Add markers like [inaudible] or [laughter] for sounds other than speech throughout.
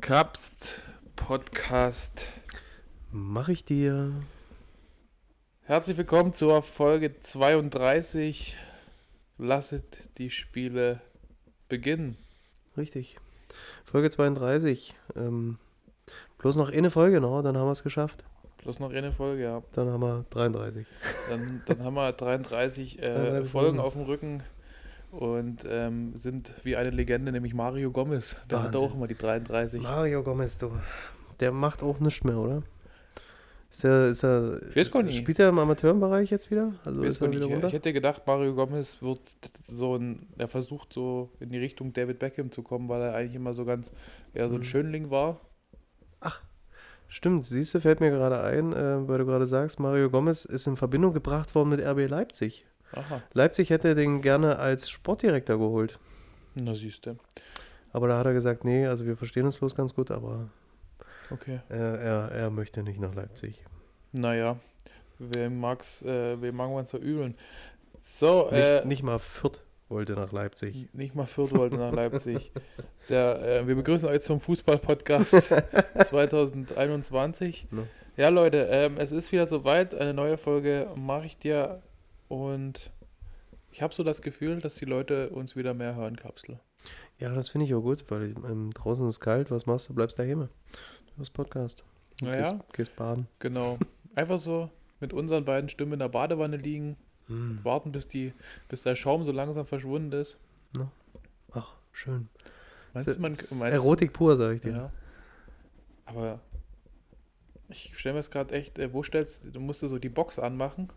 Kapst Podcast. Mach ich dir. Herzlich willkommen zur Folge 32. Lasset die Spiele beginnen. Richtig. Folge 32. Ähm, bloß noch eine Folge noch, dann haben wir es geschafft. Bloß noch eine Folge, ja. Dann haben wir 33. Dann, dann haben wir 33, äh, 33 Folgen Folgen. auf dem Rücken und ähm, sind wie eine Legende, nämlich Mario Gomez. Der hat Wahnsinn. auch immer die 33. Mario Gomez, du. Der macht auch nichts mehr, oder? Ist er, ist er, spielt er im Amateurbereich jetzt wieder? Also ist er wieder ich, runter? ich hätte gedacht, Mario Gomez wird so ein, er versucht so in die Richtung David Beckham zu kommen, weil er eigentlich immer so ganz, eher so ein Mhm. Schönling war. Stimmt, siehst du, fällt mir gerade ein, äh, weil du gerade sagst, Mario Gomez ist in Verbindung gebracht worden mit RB Leipzig. Aha, Leipzig hätte den gerne als Sportdirektor geholt. na siehst du. Aber da hat er gesagt, nee, also wir verstehen uns bloß ganz gut, aber Okay. äh, er, er möchte nicht nach Leipzig. Naja, wem mag's, äh, wem mag man es verübeln? So, Nicht, äh, nicht mal Fürth wollte nach Leipzig. nicht mal Fürth wollte nach Leipzig. [laughs] Sehr, äh, wir begrüßen euch zum Fußball-Podcast [laughs] 2021. Ne? Ja, Leute, ähm, es ist wieder soweit. Eine neue Folge mache ich dir und ich habe so das Gefühl, dass die Leute uns wieder mehr hören, Kapsel. Ja, das finde ich auch gut, weil ähm, draußen ist kalt. Was machst du? Bleibst daheim. Du hast Podcast. Du Naja. Gehst, gehst baden. Genau. [laughs] Einfach so mit unseren beiden Stimmen in der Badewanne liegen, Hm. warten, bis, die, bis der Schaum so langsam verschwunden ist. Ach, schön. Meinst du, man meinst, Erotik pur, sag ich dir. Ja. Aber ich stelle mir es gerade echt, äh, wo stellst du, musst du so die Box anmachen,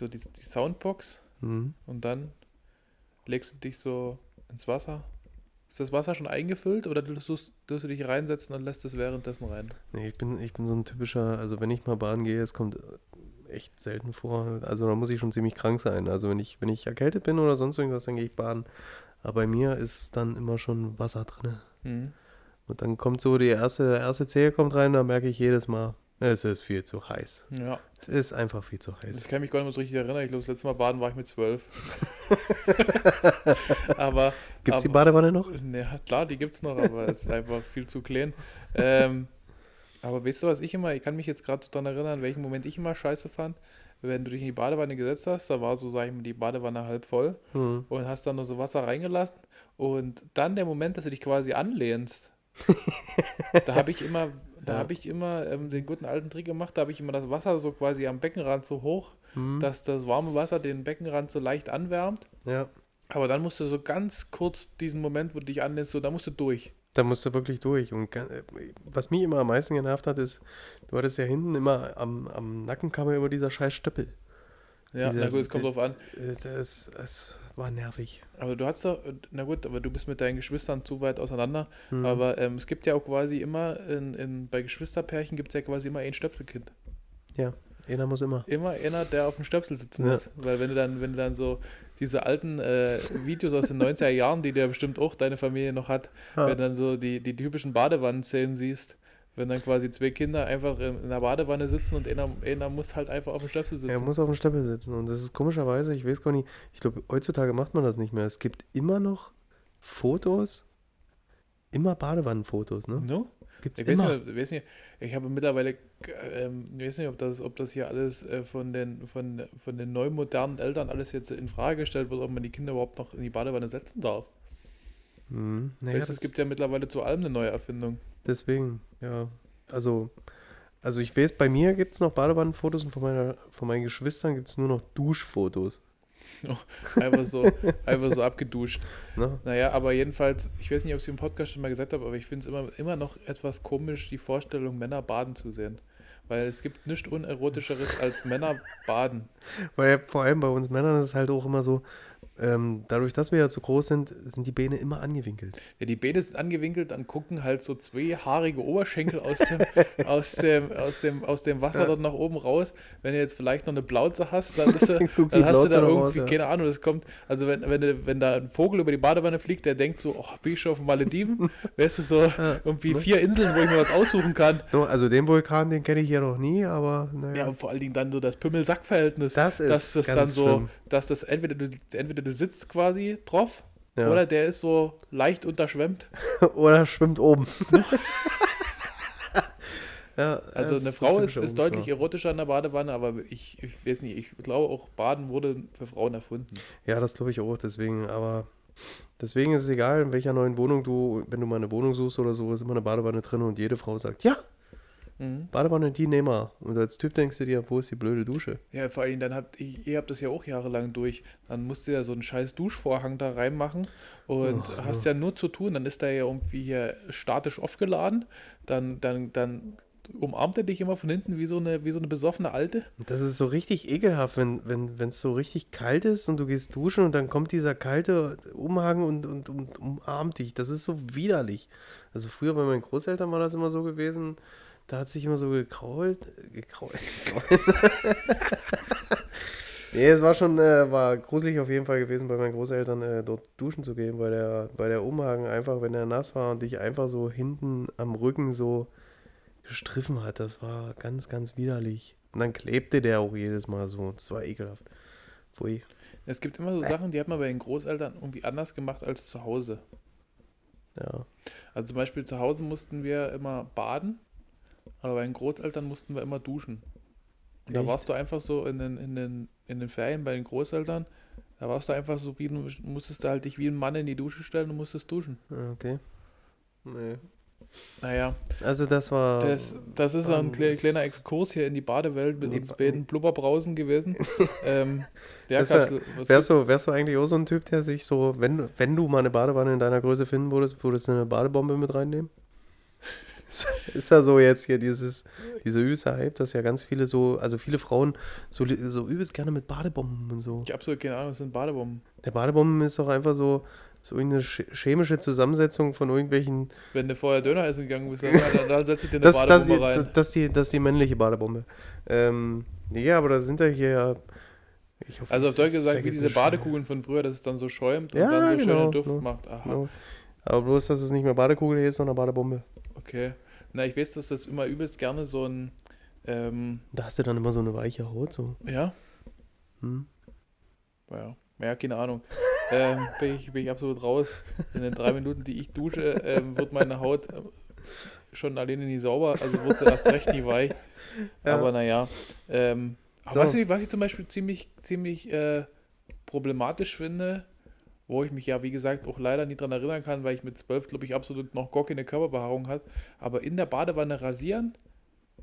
so die, die Soundbox Mhm. und dann legst du dich so ins Wasser. Ist das Wasser schon eingefüllt oder tust, du- du dich reinsetzen und lässt es währenddessen rein? Nee, ich bin, ich bin so ein typischer, also wenn ich mal baden gehe, es kommt äh, echt selten vor. Also da muss ich schon ziemlich krank sein. Also wenn ich, wenn ich erkältet bin oder sonst irgendwas, dann gehe ich baden. Aber bei mir ist dann immer schon Wasser drin. Mhm. Und dann kommt so die erste, erste Zehe kommt rein, da merke ich jedes Mal, es ist viel zu heiß. Ja, Es ist einfach viel zu das heiß. kann ich mich gar nicht mehr so richtig erinnern. Ich glaube, das letzte Mal baden war ich mit zwölf. [laughs] aber Gibt es die Badewanne noch? Ja, klar, die gibt es noch, aber es ist einfach viel zu klein. Ähm, aber weißt du, was ich immer, ich kann mich jetzt gerade so daran erinnern, welchen Moment ich immer scheiße fand, wenn du dich in die Badewanne gesetzt hast, da war so, sag ich mal, die Badewanne halb voll Hm. und hast dann nur so Wasser reingelassen und dann der Moment, dass du dich quasi anlehnst, [laughs] da habe ich immer, da Ja. habe ich immer ähm, den guten alten Trick gemacht, da habe ich immer das Wasser so quasi am Beckenrand so hoch, Hm. dass das warme Wasser den Beckenrand so leicht anwärmt. Ja. Aber dann musst du so ganz kurz diesen Moment, wo du dich anlehnst, so, da musst du durch. Da musst du wirklich durch. Und äh, was mich immer am meisten genervt hat, ist, du hattest ja hinten immer am, am Nackenkammer immer dieser scheiß Stöppel. Ja, Dieser- na gut, es kommt drauf an. Äh, Das, das war nervig. Aber du hast doch, na gut, aber du bist mit deinen Geschwistern zu weit auseinander. Hm. Aber ähm, es gibt ja auch quasi immer, in, in, bei Geschwisterpärchen gibt es ja quasi immer ein Stöpselkind. Ja, einer muss immer. Immer einer, der auf dem Stöpsel sitzen Ja. muss. Weil wenn du dann, wenn du dann so diese alten äh, Videos aus den 90er Jahren, die dir bestimmt auch deine Familie noch hat, Ja. wenn du dann so die, die typischen Badewannenszenen siehst, wenn dann quasi zwei Kinder einfach in, der Badewanne sitzen und einer, einer muss halt einfach auf dem Stöpsel sitzen. Er muss auf dem Stöppel sitzen. Und das ist komischerweise, ich weiß gar nicht, ich glaube, heutzutage macht man das nicht mehr. Es gibt immer noch Fotos, immer Badewannenfotos, ne? No? Gibt's Ich weiß immer. nicht, ich weiß nicht, ich habe mittlerweile, ähm, ich weiß nicht, ob das, ob das hier alles äh, von, den, von, von den neu modernen Eltern alles jetzt in Frage gestellt wird, ob man die Kinder überhaupt noch in die Badewanne setzen darf. Hm, naja, weißt, es gibt ja mittlerweile zu allem eine neue Erfindung. Deswegen, ja. Also, also ich weiß, bei mir gibt es noch Badewannenfotos und von, meiner, von meinen Geschwistern gibt es nur noch Duschfotos. [laughs] Einfach so, einfach so abgeduscht. Ne? Naja, aber jedenfalls, ich weiß nicht, ob ich es im Podcast schon mal gesagt habe, aber ich finde es immer, immer noch etwas komisch, die Vorstellung, Männer baden zu sehen. Weil es gibt nichts Unerotischeres als Männer baden. Weil vor allem bei uns Männern ist es halt auch immer so, ähm, dadurch, dass wir ja zu groß sind, sind die Beine immer angewinkelt. Ja, die Beine sind angewinkelt, dann gucken halt so zwei haarige Oberschenkel aus dem, [laughs] aus dem, aus dem, aus dem Wasser dort nach oben raus. Wenn du jetzt vielleicht noch eine Blauze hast, dann, ist, du- [laughs] dann hast du Plauze da irgendwie, raus, ja. keine Ahnung, das kommt, also wenn, wenn, du- wenn da ein Vogel über die Badewanne fliegt, der denkt so, oh, bin ich schon auf den Malediven? [laughs] Weißt du, so irgendwie ne? vier Inseln, wo ich mir was aussuchen kann. Also den Vulkan, den kenne ich ja noch nie, aber naja. Ja, und vor allen Dingen dann so das Pimmel-Sack-Verhältnis. Das ist dass das ganz dann so, schlimm. dass das entweder du, entweder du sitzt quasi drauf Ja. Oder der ist so leicht unterschwemmt. [laughs] Oder schwimmt oben. [laughs] ja, Also eine Frau ist, ist deutlich Umschlag. erotischer in der Badewanne, aber ich, ich weiß nicht, ich glaube auch Baden wurde für Frauen erfunden. Ja, das glaube ich auch, deswegen, aber deswegen ist es egal, in welcher neuen Wohnung du, wenn du mal eine Wohnung suchst oder so, ist immer eine Badewanne drin und jede Frau sagt, ja, Mhm. Badewanne, die nehmen wir. Und als Typ denkst du dir, wo ist die blöde Dusche? Ja, vor allem, dann habt ihr, ihr habt das ja auch jahrelang durch. Dann musst du ja so einen scheiß Duschvorhang da reinmachen und Oh, hast ja nur zu tun. Dann ist der ja irgendwie hier statisch aufgeladen. Dann, dann, dann umarmt er dich immer von hinten wie so eine, wie so eine besoffene Alte. Das ist so richtig ekelhaft, wenn wenn wenn, es so richtig kalt ist und du gehst duschen und dann kommt dieser kalte Umhang und, und, und umarmt dich. Das ist so widerlich. Also früher bei meinen Großeltern war das immer so gewesen, da hat sich immer so gekrault. [laughs] gekrault. nee, es war schon, äh, war gruselig auf jeden Fall gewesen, bei meinen Großeltern äh, dort duschen zu gehen, weil der, weil der Umhang einfach, wenn er nass war und dich einfach so hinten am Rücken so gestriffen hat. Das war ganz, ganz widerlich. Und dann klebte der auch jedes Mal so. Das war ekelhaft. Pfui. Es gibt immer so Sachen, die hat man bei den Großeltern irgendwie anders gemacht als zu Hause. Ja. Also zum Beispiel zu Hause mussten wir immer baden, aber bei den Großeltern mussten wir immer duschen. Und da Echt? warst du einfach so in den, in den, in den Ferien bei den Großeltern, da warst du einfach so wie, musstest du halt dich wie ein Mann in die Dusche stellen und musstest duschen. Ah, Okay. Nee. Naja, Also das war. das, das ist ein kle kleiner Exkurs hier in die Badewelt mit uns beiden Blubberbrausen gewesen. [laughs] ähm, Das wär- Wärst du, wärst du eigentlich auch so ein Typ, der sich so, wenn, du- wenn du mal eine Badewanne in deiner Größe finden würdest, würdest du eine Badebombe mit reinnehmen? [laughs] [laughs] Ist ja so jetzt hier dieses, dieser übelste Hype, dass ja ganz viele so, also viele Frauen so, so übelst gerne mit Badebomben und so. Ich habe absolut keine Ahnung, was sind Badebomben. Der Badebomben ist doch einfach so, so irgendeine sch- chemische Zusammensetzung von irgendwelchen Wenn du vorher Döner essen gegangen bist, dann, dann, dann setzt du dir eine Das, das, Badebombe rein. das, das, die, das ist die männliche Badebombe. Ähm, nee, aber da sind ja hier ja. Ich hoffe, Also auf Deutsch gesagt, ja wie diese. Badekugeln von früher, dass es dann so schäumt und Ja, dann so genau, schönen Duft genau. macht. Aha, Genau. Aber bloß, dass es nicht mehr Badekugel hier ist, sondern Badebombe. Okay. Na, ich weiß, dass das immer übelst gerne so ein, ähm, Da hast du dann immer so eine weiche Haut. So. ja, Hm. ja, ja, keine Ahnung. [laughs] ähm, bin, ich, bin ich absolut raus. In den drei Minuten, die ich dusche, ähm, wird meine Haut äh, schon alleine nie sauber, also wird sie erst recht nie weich. Ja. Aber naja. Ähm, aber So. was, ich, was ich zum Beispiel ziemlich, ziemlich äh, problematisch finde, wo ich mich ja, wie gesagt, auch leider nie dran erinnern kann, weil ich mit zwölf, glaube ich, absolut noch gar keine Körperbehaarung hat. Aber in der Badewanne rasieren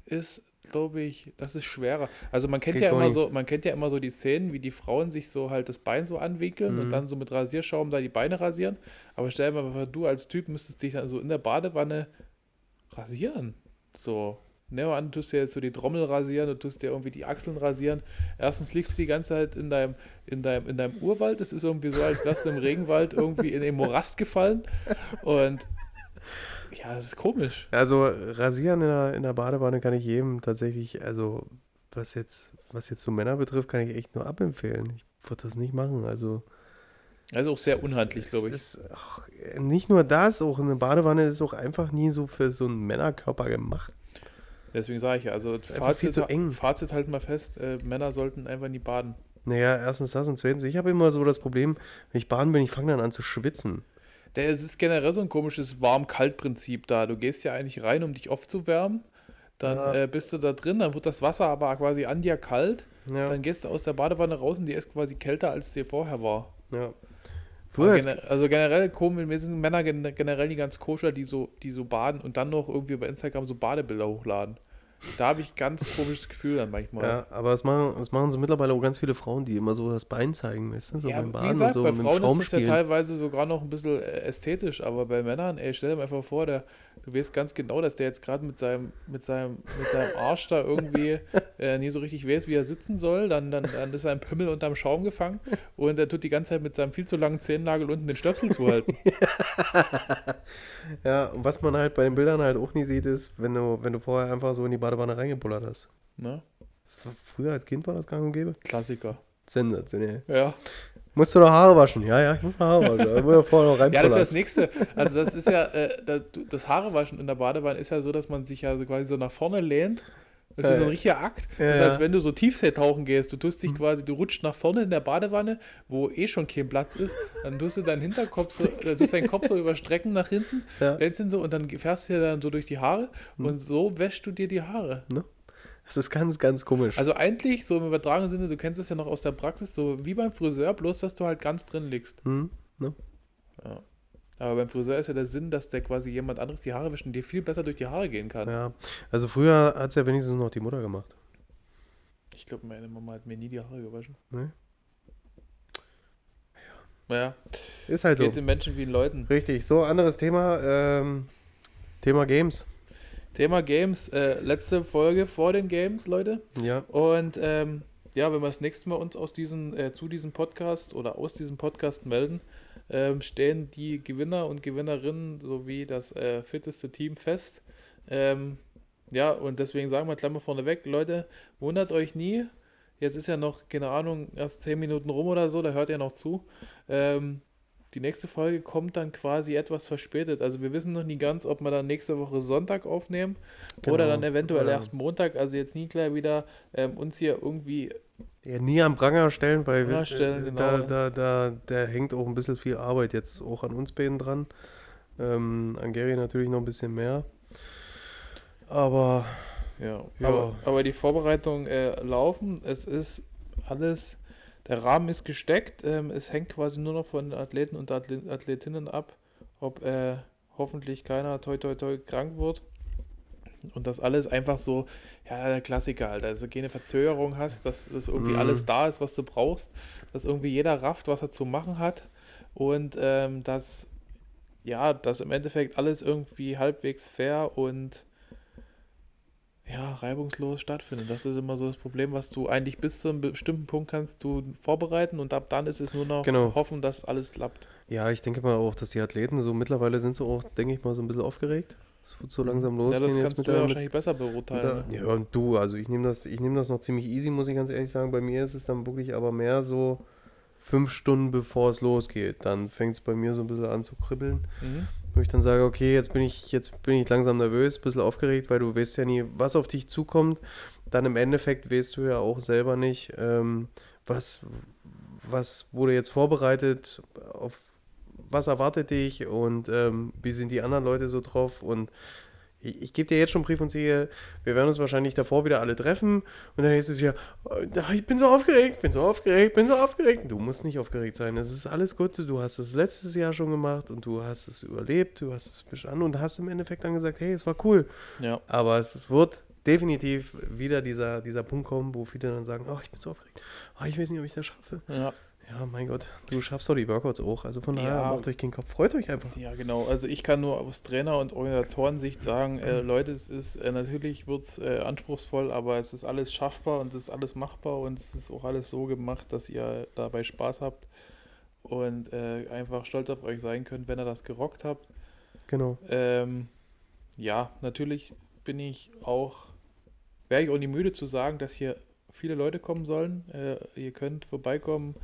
ist, glaube ich, das ist schwerer. Also man kennt Geht ja immer nicht. so, man kennt ja immer so die Szenen, wie die Frauen sich so halt das Bein so anwinkeln und Mhm. dann so mit Rasierschaum da die Beine rasieren. Aber stell dir mal vor, du als Typ müsstest dich dann so in der Badewanne rasieren. So. Wir an, du tust dir jetzt so die Trommel rasieren, du tust dir irgendwie die Achseln rasieren. Erstens liegst du die ganze Zeit in deinem, in deinem, in deinem Urwald. Es ist irgendwie so, als wärst du im Regenwald irgendwie in den Morast gefallen. Und ja, das ist komisch. Also rasieren in der, in der Badewanne kann ich jedem tatsächlich, also was jetzt, was jetzt so Männer betrifft, kann ich echt nur abempfehlen. Ich würde das nicht machen. Also Also auch sehr unhandlich, glaube ich. Ist, ach, nicht nur das, auch eine Badewanne ist auch einfach nie so für so einen Männerkörper gemacht. Deswegen sage ich ja, also viel Fazit, zu eng. Fazit halten wir fest, äh, Männer sollten einfach nie baden. Naja, erstens das und zweitens, ich habe immer so das Problem, wenn ich baden bin, ich fange dann an zu schwitzen. Der, es ist generell so ein komisches Warm-Kalt-Prinzip da. Du gehst ja eigentlich rein, um dich aufzuwärmen. Dann Ja. äh, bist du da drin, dann wird das Wasser aber quasi an dir kalt. Ja, Dann gehst du aus der Badewanne raus und die ist quasi kälter, als dir vorher war. ja. Gener also generell komisch, mir sind Männer gen generell nicht ganz koscher, die so, die so baden und dann noch irgendwie bei Instagram so Badebilder hochladen. Da habe ich ganz komisches Gefühl dann manchmal. ja, aber es machen, es machen so mittlerweile auch ganz viele Frauen, die immer so das Bein zeigen, weißt du, so Ja, beim Baden gesagt, und so bei Frauen ist es ja teilweise sogar noch ein bisschen äh, ästhetisch, aber bei Männern, ey, stell dir einfach vor, der, du weißt ganz genau, dass der jetzt gerade mit seinem, mit, seinem, mit seinem Arsch da irgendwie äh, nie so richtig weiß, wie er sitzen soll, dann, dann, dann ist sein Pimmel unterm Schaum gefangen und er tut die ganze Zeit mit seinem viel zu langen Zehennagel unten den Stöpsel zuhalten. [laughs] Ja, und was man halt bei den Bildern halt auch nie sieht, ist, wenn du, wenn du vorher einfach so in die Badewanne reingebullert hast. Ne? Früher als Kind war das gang und gäbe. Klassiker. Sensationell. Ja. Musst du noch Haare waschen? Ja, ja, ich muss noch Haare waschen. Da muss ja vorher noch Ja, das ist ja das. Nächste. Also das ist ja, äh, das, das Haarewaschen in der Badewanne ist ja so, dass man sich ja so quasi so nach vorne lehnt Das ist so ein richtiger Akt. ja, das ist, als ja. wenn du so Tiefseetauchen gehst. Du tust dich quasi, du rutschst nach vorne in der Badewanne, wo eh schon kein Platz ist. Dann tust du deinen Hinterkopf so, äh, tust deinen Kopf so [laughs] überstrecken nach hinten, Ja. hältst ihn so und dann fährst du dir dann so durch die Haare Hm. und so wäschst du dir die Haare. Ne? Das ist ganz, ganz komisch. Also eigentlich, so im übertragenen Sinne, du kennst es ja noch aus der Praxis, so wie beim Friseur, bloß dass du halt ganz drin liegst. Hm? Ne? Ja. Aber beim Friseur ist ja der Sinn, dass der quasi jemand anderes die Haare wäscht und dir viel besser durch die Haare gehen kann. Ja. Also früher hat es ja wenigstens noch die Mutter gemacht. Ich glaube, meine Mama hat mir nie die Haare gewaschen. Ne? Naja, Ist halt so. geht den Menschen wie den Leuten. Richtig. So, anderes Thema. Ähm, Thema Games. Thema Games, äh, letzte Folge vor den Games, Leute. Ja. Und ähm, ja, wenn wir das nächste Mal uns aus diesen, äh, zu diesem Podcast oder aus diesem Podcast melden, ähm, stehen die Gewinner und Gewinnerinnen sowie das äh, fitteste Team fest. Ähm, ja, und deswegen sagen wir Klammer vorneweg, Leute, wundert euch nie. Jetzt ist ja noch, keine Ahnung, erst 10 Minuten rum oder so, da hört ihr noch zu. Ähm, die nächste Folge kommt dann quasi etwas verspätet. Also wir wissen noch nie ganz, ob wir dann nächste Woche Sonntag aufnehmen oder Genau. dann eventuell Ja. erst Montag. Also jetzt nie gleich wieder ähm, uns hier irgendwie Ja, nie am Pranger stellen, weil wir, stellen, äh, genau. da, da, da, da hängt auch ein bisschen viel Arbeit jetzt auch an uns beiden dran. Ähm, an Gary natürlich noch ein bisschen mehr. Aber Ja, Ja. Aber, aber die Vorbereitungen äh, laufen. Es ist alles, der Rahmen ist gesteckt. Ähm, es hängt quasi nur noch von den Athleten und Athletinnen ab, ob äh, hoffentlich keiner toi toi toi krank wird. Und das alles einfach so, ja, der Klassiker halt, also keine Verzögerung hast, dass das irgendwie Mhm. alles da ist, was du brauchst, dass irgendwie jeder rafft, was er zu machen hat und ähm, dass, ja, dass im Endeffekt alles irgendwie halbwegs fair und ja, reibungslos stattfindet. Das ist immer so das Problem, was du eigentlich bis zu einem bestimmten Punkt kannst du vorbereiten und ab dann ist es nur noch Genau. hoffen, dass alles klappt. ja, ich denke mal auch, dass die Athleten so mittlerweile sind so auch, denke ich mal, so ein bisschen aufgeregt. Es wird so langsam ja, losgehen das jetzt kannst mit du ja wahrscheinlich besser beurteilen. ne? Ja, und du, also ich nehme das, ich nehme das noch ziemlich easy, muss ich ganz ehrlich sagen. Bei mir ist es dann wirklich aber mehr so fünf Stunden bevor es losgeht. Dann fängt es bei mir so ein bisschen an zu kribbeln. Mhm. Wo ich dann sage, okay, jetzt bin ich, jetzt bin ich langsam nervös, ein bisschen aufgeregt, weil du weißt ja nie, was auf dich zukommt. Dann im Endeffekt weißt du ja auch selber nicht, ähm, was, was wurde jetzt vorbereitet, auf was erwartet dich und ähm, wie sind die anderen Leute so drauf und ich, ich gebe dir jetzt schon Brief und Siegel, wir werden uns wahrscheinlich davor wieder alle treffen und dann heißt es wieder, "Oh, ich bin so aufgeregt, bin so aufgeregt, bin so aufgeregt. Du musst nicht aufgeregt sein, es ist alles gut, du hast es letztes Jahr schon gemacht und du hast es überlebt, du hast es bestanden und hast im Endeffekt dann gesagt, hey, es war cool. Ja. Aber es wird definitiv wieder dieser, dieser Punkt kommen, wo viele dann sagen, oh, ich bin so aufgeregt, oh, ich weiß nicht, ob ich das schaffe. Ja. Ja, mein Gott, du schaffst doch die Workouts auch, also von daher Ja. macht euch keinen Kopf, freut euch einfach. Ja, genau. Also ich kann nur aus Trainer- und Organisatorensicht sagen, äh, Leute, es ist äh, natürlich wird es äh, anspruchsvoll, aber es ist alles schaffbar und es ist alles machbar und es ist auch alles so gemacht, dass ihr dabei Spaß habt und äh, einfach stolz auf euch sein könnt, wenn ihr das gerockt habt. Genau. Ähm, ja, natürlich bin ich auch, wäre ich auch nie müde zu sagen, dass hier viele Leute kommen sollen. Äh, ihr könnt vorbeikommen,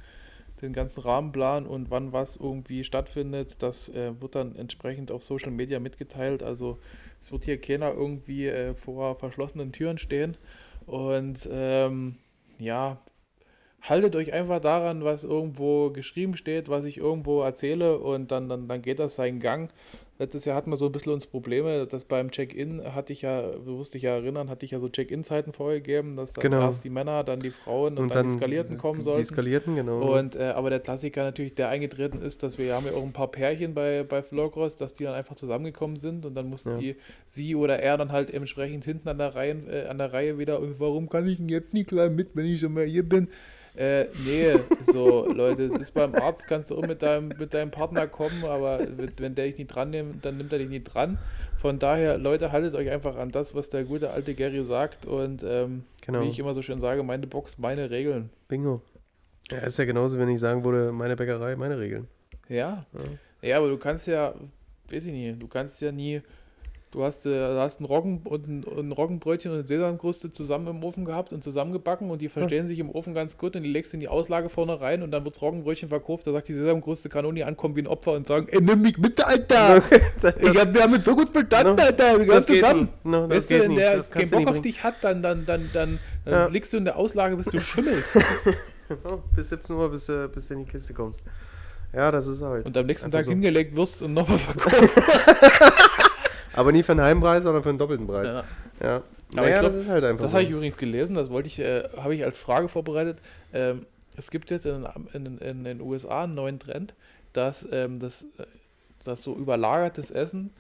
den ganzen Rahmenplan und wann was irgendwie stattfindet, das äh, wird dann entsprechend auf Social Media mitgeteilt. Also es wird hier keiner irgendwie äh, vor verschlossenen Türen stehen. Und ähm, ja, haltet euch einfach daran, was irgendwo geschrieben steht, was ich irgendwo erzähle und dann, dann, dann geht das seinen Gang. Letztes Jahr hatten wir so ein bisschen uns Probleme, dass beim Check-in hatte ich ja, du wirst dich ja erinnern, hatte ich ja so Check-in-Zeiten vorgegeben, dass dann Genau. erst die Männer, dann die Frauen und, dann, die Skalierten kommen Die sollten. Skalierten, genau. Und äh, aber der Klassiker natürlich, der eingetreten ist, dass wir haben ja auch ein paar Pärchen bei, bei Flowcross, dass die dann einfach zusammengekommen sind und dann mussten Ja. die, sie oder er dann halt entsprechend hinten an der Reihe, äh, an der Reihe wieder, und warum kann ich denn jetzt nicht gleich mit, wenn ich schon mal hier bin? Äh, nee, so Leute, es ist beim Arzt, kannst du auch mit deinem, mit deinem Partner kommen, aber wenn- der dich nicht dran nimmt, dann nimmt er dich nicht dran. Von daher, Leute, haltet euch einfach an das, was der gute alte Gary sagt und ähm, genau. wie ich immer so schön sage, meine Box, meine Regeln. Bingo. Ja, ist ja genauso, wenn ich sagen würde, meine Bäckerei, meine Regeln. Ja, Ja. Ja, aber du kannst ja, weiß ich nicht, du kannst ja nie Du hast, äh, hast ein, Roggen und ein, ein Roggenbrötchen und eine Sesamkruste zusammen im Ofen gehabt und zusammengebacken und die verstehen sich im Ofen ganz gut und die legst in die Auslage vorne rein und dann wird's Roggenbrötchen verkauft. Da sagt die Sesamkruste, kann auch nie ankommen wie ein Opfer und sagen, ey, nimm mich mit, Alter! [laughs] das, ich hab, wir haben uns so gut verstanden, No, Alter, wir das geht zusammen. No, das weißt du, wenn der Das keinen Bock auf dich hat, dann, dann, dann, dann, dann Ja. liegst du in der Auslage, bis du [laughs] schimmelst. bis 17 Uhr, bis, du- bis du in die Kiste kommst. Ja, das ist halt. und am nächsten Tag so. hingelegt wirst und nochmal verkauft. [laughs] Aber nie für einen halben Preis, sondern für einen doppelten Preis. Ja. Ja. Aber naja, glaub, das ist halt einfach Das so. habe ich übrigens gelesen, das wollte ich, äh, habe ich als Frage vorbereitet. Ähm, es gibt jetzt in, in, in den USA einen neuen Trend, dass ähm, das, äh, dass so überlagertes Essen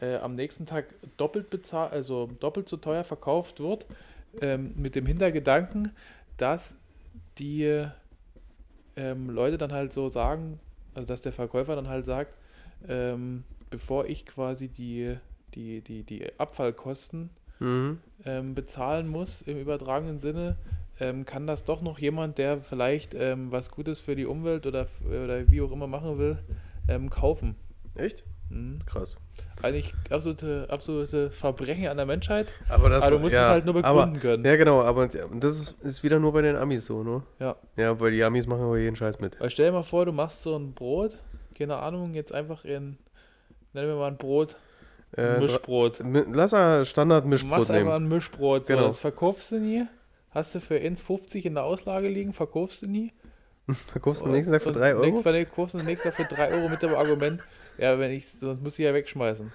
äh, am nächsten Tag doppelt bezahlt, also doppelt so teuer verkauft wird, ähm, mit dem Hintergedanken, dass die ähm, Leute dann halt so sagen, also dass der Verkäufer dann halt sagt, ähm, bevor ich quasi die, die, die, die Abfallkosten Mhm. ähm, bezahlen muss im übertragenen Sinne, ähm, kann das doch noch jemand, der vielleicht ähm, was Gutes für die Umwelt oder, oder wie auch immer machen will, ähm, kaufen. Echt? Mhm. Krass. Eigentlich absolute, absolute Verbrechen an der Menschheit, Aber, das, aber du musst es halt nur begründen aber, können. Ja, genau, aber das ist, wieder nur bei den Amis so, ne? Ja. Ja, weil die Amis machen aber jeden Scheiß mit. Weil stell dir mal vor, du machst so ein Brot, keine Ahnung, jetzt einfach in, nennen wir mal ein Brot, Äh, Mischbrot. Mi- Lass mal Standard Du Mischbrot machst einfach nehmen. ein Mischbrot, so, Genau. das verkaufst du nie. Hast du für 1,50 in der Auslage liegen, verkaufst du nie. [laughs] Verkaufst du am nächsten Tag für Und 3 Euro? Nächst, verkaufst du am nächsten Tag für 3 Euro mit dem Argument, ja, wenn ich, sonst muss ich ja wegschmeißen.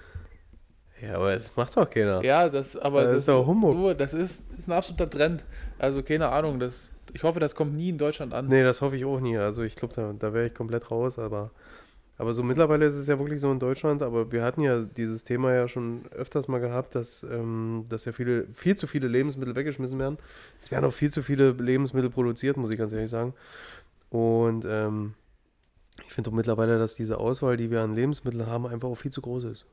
Ja, aber das macht doch keiner. Ja, das, aber Das ist doch Humbug. Du, das ist, ist ein absoluter Trend. Also keine Ahnung, das, ich hoffe, das kommt nie in Deutschland an. Nee, das hoffe ich auch nie. Also ich glaube, da, da wäre ich komplett raus, aber, aber so mittlerweile ist es ja wirklich so in Deutschland, aber wir hatten ja dieses Thema ja schon öfters mal gehabt, dass, ähm, dass ja viele, viel zu viele Lebensmittel weggeschmissen werden. Es werden auch viel zu viele Lebensmittel produziert, muss ich ganz ehrlich sagen. Und ähm, ich finde auch mittlerweile, dass diese Auswahl, die wir an Lebensmitteln haben, einfach auch viel zu groß ist.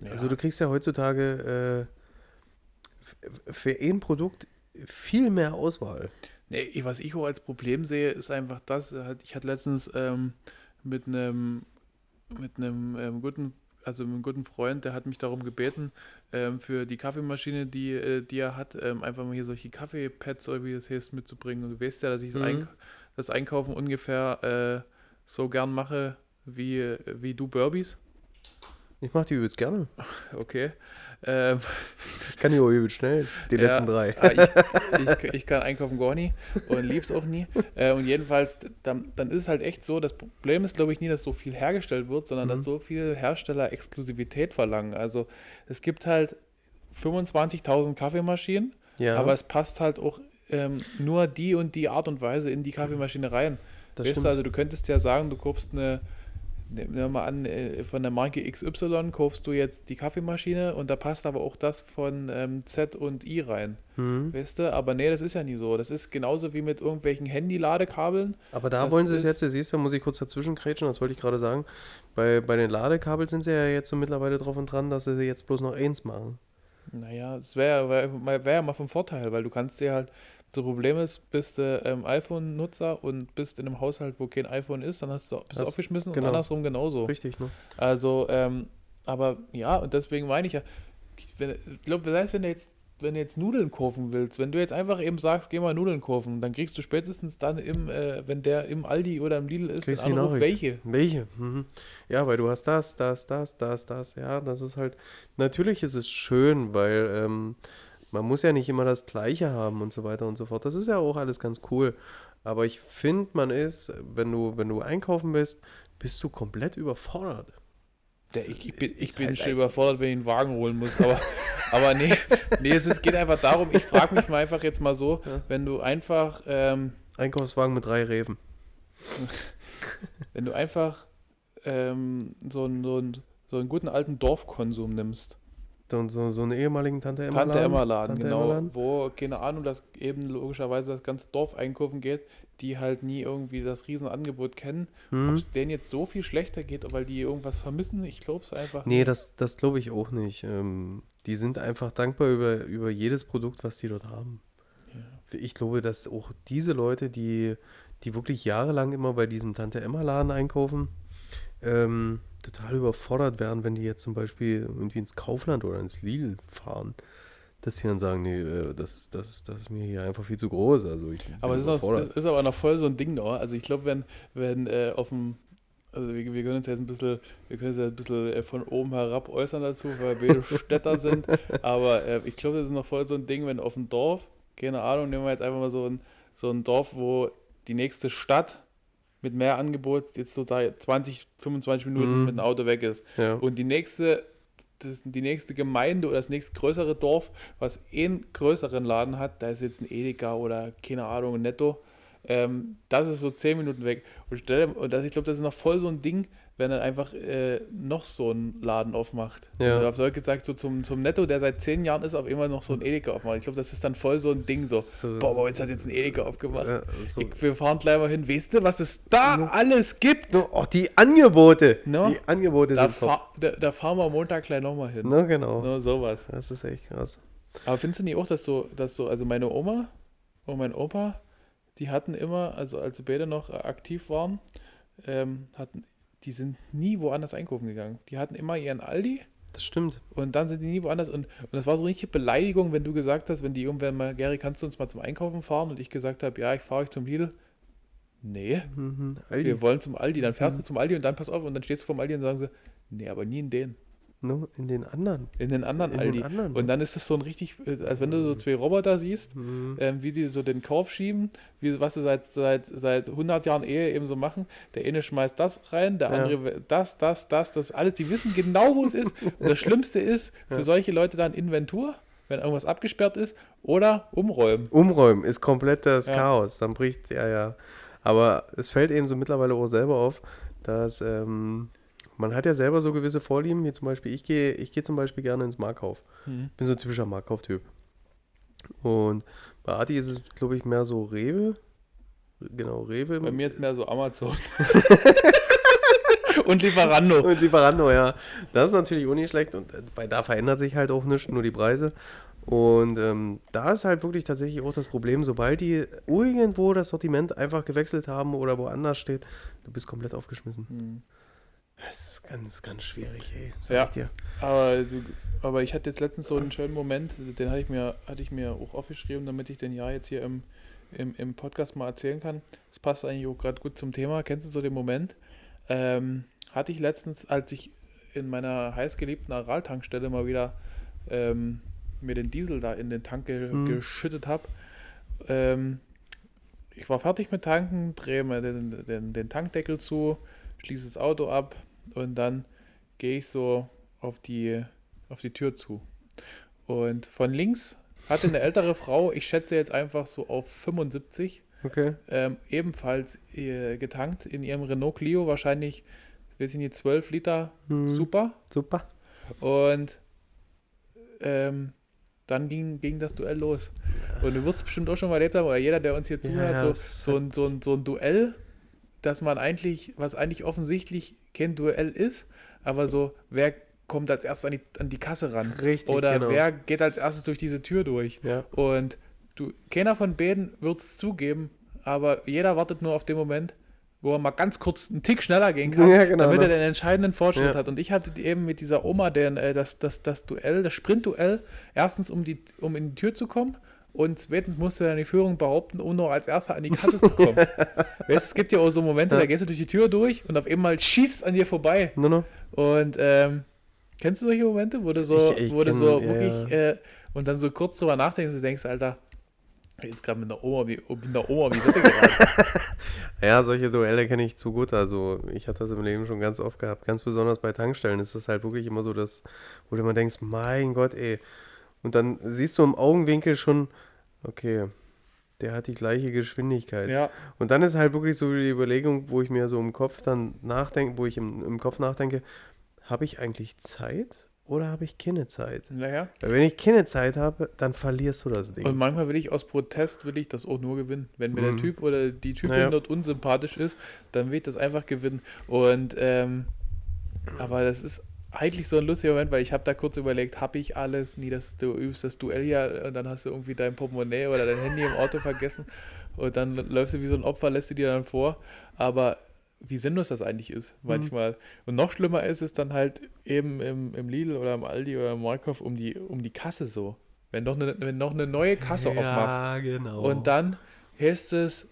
Ja. Also du kriegst ja heutzutage äh, für ein Produkt viel mehr Auswahl. Nee, was ich auch als Problem sehe, ist einfach das, ich hatte letztens ähm, mit einem mit einem ähm, guten, also mit einem guten Freund, der hat mich darum gebeten, ähm, für die Kaffeemaschine, die, äh, die er hat, ähm, einfach mal hier solche Kaffeepads oder wie das heißt, mitzubringen. Und du weißt ja, dass ich das, Mhm. Eink das Einkaufen ungefähr äh, so gern mache wie, wie du Burbies. Ich mache die übelst gerne. Okay. Ähm, Ich kann die auch übelst schnell. Die Ja, letzten drei. ah, ich, [laughs] ich, ich kann einkaufen gar nie und lieb's auch nie. Äh, und jedenfalls, dann, dann ist es halt echt so, das Problem ist, glaube ich, nie, dass so viel hergestellt wird, sondern Mhm. dass so viele Hersteller Exklusivität verlangen. Also es gibt halt 25.000 Kaffeemaschinen, Ja, aber es passt halt auch ähm, nur die und die Art und Weise in die Kaffeemaschine rein. das weißt stimmt. du, also du könntest ja sagen, du kaufst eine, nehmen wir mal an, äh, von der Marke XY kaufst du jetzt die Kaffeemaschine und da passt aber auch das von ähm, Z und I rein. mhm. Weißt du, aber nee, das ist ja nie so. Das ist genauso wie mit irgendwelchen Handy-Ladekabeln. Aber da das wollen sie es jetzt, siehst du, muss ich kurz dazwischen krätschen, das wollte ich gerade sagen. Bei, bei den Ladekabeln sind sie ja jetzt so mittlerweile drauf und dran, dass sie jetzt bloß noch eins machen. Naja, das wäre wär, wär ja mal vom Vorteil, weil du kannst dir halt, das Problem ist, bist du ähm, iPhone-Nutzer und bist in einem Haushalt, wo kein iPhone ist, dann hast du, bist du Das- aufgeschmissen genau. und andersrum genauso. Richtig, ne? Also, ähm, aber ja, und deswegen meine ich ja, ich, glaube, selbst wenn du jetzt, wenn du jetzt Nudeln kaufen willst, wenn du jetzt einfach eben sagst, geh mal Nudeln kaufen, dann kriegst du spätestens dann im, äh, wenn der im Aldi oder im Lidl ist, Kriegst den Anruf, welche. Welche? Mhm. Ja, weil du hast das, das, das, das, das. Ja, das ist halt. Natürlich ist es schön, weil ähm, man muss ja nicht immer das Gleiche haben und so weiter und so fort. Das ist ja auch alles ganz cool. Aber ich finde, man ist, wenn du, wenn du einkaufen bist, bist du komplett überfordert. Ja, ich, ich bin, ich bin halt schon überfordert, wenn ich einen Wagen holen muss, aber, [laughs] aber nee, nee, es ist, geht einfach darum, ich frage mich mal einfach jetzt mal so, Ja. wenn du einfach, ähm, Einkaufswagen mit drei Reven. [laughs] wenn du einfach ähm, so, einen, so, einen, so einen guten alten Dorfkonsum nimmst, So, so, so einen ehemaligen Tante Emma Tante Emma Laden, Tante genau, Emma Laden. wo, keine Ahnung, dass eben logischerweise das ganze Dorf einkaufen geht, die halt nie irgendwie das Riesenangebot kennen. Ob Hm? es denen jetzt so viel schlechter geht, weil die irgendwas vermissen, ich glaube es einfach Nee, das, das glaube ich auch nicht. Ähm, die sind einfach dankbar über, über jedes Produkt, was die dort haben. Ja. Ich glaube, dass auch diese Leute, die, die wirklich jahrelang immer bei diesem Tante Emma Laden einkaufen, ähm, total überfordert werden, wenn die jetzt zum Beispiel irgendwie ins Kaufland oder ins Lidl fahren. Dass die dann sagen, nee, äh, das, ist- das, das ist mir hier einfach viel zu groß. Also ich bin Aber es ist, auch, es ist aber noch voll so ein Ding noch. Also ich glaube, wenn, wenn äh, auf dem, also wir, wir können uns jetzt ein bisschen, wir können uns ja ein bisschen äh, von oben herab äußern dazu, weil wir [laughs] Städter sind. Aber äh, ich glaube, das ist noch voll so ein Ding, wenn auf dem Dorf, keine Ahnung, nehmen wir jetzt einfach mal so ein, so ein Dorf, wo die nächste Stadt mit mehr Angebot jetzt so da 20, 25 Minuten Mhm. mit dem Auto weg ist. ja. Und die nächste, das, die nächste Gemeinde oder das nächste größere Dorf, was einen größeren Laden hat, da ist jetzt ein Edeka oder keine Ahnung, ein Netto, ähm, das ist so 10 Minuten weg. Und, stell, und das, ich glaube, das ist noch voll so ein Ding, wenn er einfach äh, noch so einen Laden aufmacht. Ja. Auf Deutsch gesagt, so zum, zum Netto, der seit 10 Jahren ist, auf immer noch so ein Edeka aufmacht. Ich glaube, das ist dann voll so ein Ding so. So- Boah, aber jetzt hat jetzt ein Edeka aufgemacht. Ja, so- Ich, wir fahren gleich mal hin. Weißt du, was es da alles gibt? Oh, die Angebote. No. Die Angebote Da, sind top. da, da fahren wir Montag gleich nochmal hin. Na, genau. Nur sowas. Das ist echt krass. Aber findest du nicht auch, dass so, dass so, also meine Oma und mein Opa, die hatten immer, also als sie beide noch äh, aktiv waren, ähm, hatten, die sind nie woanders einkaufen gegangen. Die hatten immer ihren Aldi Das stimmt. und dann sind die nie woanders. Und, und das war so eine richtige Beleidigung, wenn du gesagt hast, wenn die irgendwann mal, Gary, kannst du uns mal zum Einkaufen fahren? Und ich gesagt habe, ja, ich fahre euch zum Lidl. Nee, Mhm. Wir wollen zum Aldi. Dann fährst du zum Aldi und dann pass auf und dann stehst du vom Aldi und sagen sie, nee, aber nie in den. No, in den anderen. In den anderen In den Aldi. anderen. Und dann ist das so ein richtig, äh, als wenn du so zwei Roboter siehst, Mhm. ähm, wie sie so den Korb schieben, wie, was sie seit, seit, seit 100 Jahren Ehe eben so machen. Der eine schmeißt das rein, der Ja. andere das, das, das, das, alles. Die wissen genau, wo es ist. Und das [laughs] Schlimmste ist für solche Leute dann Inventur, wenn irgendwas abgesperrt ist, oder umräumen. Umräumen ist komplett das Ja. Chaos. Dann bricht, ja, ja. Aber es fällt eben so mittlerweile auch selber auf, dass ähm, man hat ja selber so gewisse Vorlieben, wie zum Beispiel, ich gehe ich gehe zum Beispiel gerne ins Markkauf. Mhm. bin so ein typischer Markkauf-Typ. Und bei Adi ist es, glaube ich, mehr so Rewe. Genau, Rewe. Bei mir ist mehr so Amazon. [laughs] Und Lieferando. Und Lieferando, ja. Das ist natürlich auch nicht schlecht. Und äh, bei da verändert sich halt auch nichts, nur die Preise. Und ähm, da ist halt wirklich tatsächlich auch das Problem, sobald die irgendwo das Sortiment einfach gewechselt haben oder woanders steht, du bist komplett aufgeschmissen. Mhm. Das ist ganz, ganz schwierig, ey. Sag Ja. ich dir. Aber, aber ich hatte jetzt letztens so einen schönen Moment, den hatte ich mir, hatte ich mir auch aufgeschrieben, damit ich den ja jetzt hier im, im, im Podcast mal erzählen kann. Das passt eigentlich auch gerade gut zum Thema. Kennst du so den Moment? Ähm, hatte ich letztens, als ich in meiner heißgeliebten Aral-Tankstelle mal wieder ähm, mir den Diesel da in den Tank ge Mhm. geschüttet habe. Ähm, ich war fertig mit Tanken, drehe mir den, den, den Tankdeckel zu, schließe das Auto ab und dann gehe ich so auf die, auf die Tür zu. Und von links hatte eine ältere Frau, ich schätze jetzt einfach so auf 75, Okay. ähm, ebenfalls äh, getankt in ihrem Renault Clio, wahrscheinlich, weiß ich nicht, 12 Liter, Mhm. super. Super. Und ähm, dann ging, ging das Duell los. Und du wirst es bestimmt auch schon mal erlebt haben, oder jeder, der uns hier zuhört, ja, so, so, ein, so, ein, so ein Duell, dass man eigentlich, was eigentlich offensichtlich kein Duell ist, aber so, wer kommt als erstes an die, an die Kasse ran? Richtig, Oder genau. wer geht als erstes durch diese Tür durch? Ja. Und du, keiner von beiden wird es zugeben, aber jeder wartet nur auf den Moment, wo er mal ganz kurz einen Tick schneller gehen kann, [laughs] Ja, genau, damit ne? er den entscheidenden Fortschritt Ja. hat. Und ich hatte eben mit dieser Oma den, äh, das, das, das Duell, das Sprintduell, erstens um, die, um in die Tür zu kommen und zweitens musst du dann die Führung behaupten, um noch als Erster an die Kasse zu kommen. [laughs] weißt, du, es gibt ja auch so Momente, Ja. da gehst du durch die Tür durch und auf einmal schießt an dir vorbei. No, no. Und ähm, kennst du solche Momente, wo du so, Ich- ich wo du kenn- so ja, wirklich äh, und dann so kurz drüber nachdenkst und denkst, Alter, jetzt gerade mit einer Oma, wie mit einer Oma, wie? [laughs] Ja, solche Duelle kenne ich zu gut. Also ich hatte das im Leben schon ganz oft gehabt. Ganz besonders bei Tankstellen ist das halt wirklich immer so, dass, wo du immer denkst, mein Gott, ey. Und dann siehst du im Augenwinkel schon, okay, der hat die gleiche Geschwindigkeit. ja, Und dann ist halt wirklich so die Überlegung, wo ich mir so im Kopf dann nachdenke, wo ich im, im Kopf nachdenke, habe ich eigentlich Zeit oder habe ich keine Zeit? naja. Weil wenn ich keine Zeit habe, dann verlierst du das Ding. Und manchmal will ich aus Protest, will ich das auch nur gewinnen. Wenn mir Mhm. der Typ oder die Typin Naja. dort unsympathisch ist, dann will ich das einfach gewinnen. Und, ähm, aber das ist eigentlich so ein lustiger Moment, weil ich habe da kurz überlegt, habe ich alles? Nie, dass du übst das Duell ja und dann hast du irgendwie dein Portemonnaie oder dein Handy im Auto vergessen und dann läufst du wie so ein Opfer, lässt du dir dann vor. Aber wie sinnlos das eigentlich ist, Mhm. manchmal. Und noch schlimmer ist es dann halt eben im, im Lidl oder im Aldi oder im Markov um die, um die Kasse so. Wenn noch eine, wenn noch eine neue Kasse aufmacht. Ja, genau. Und dann heißt es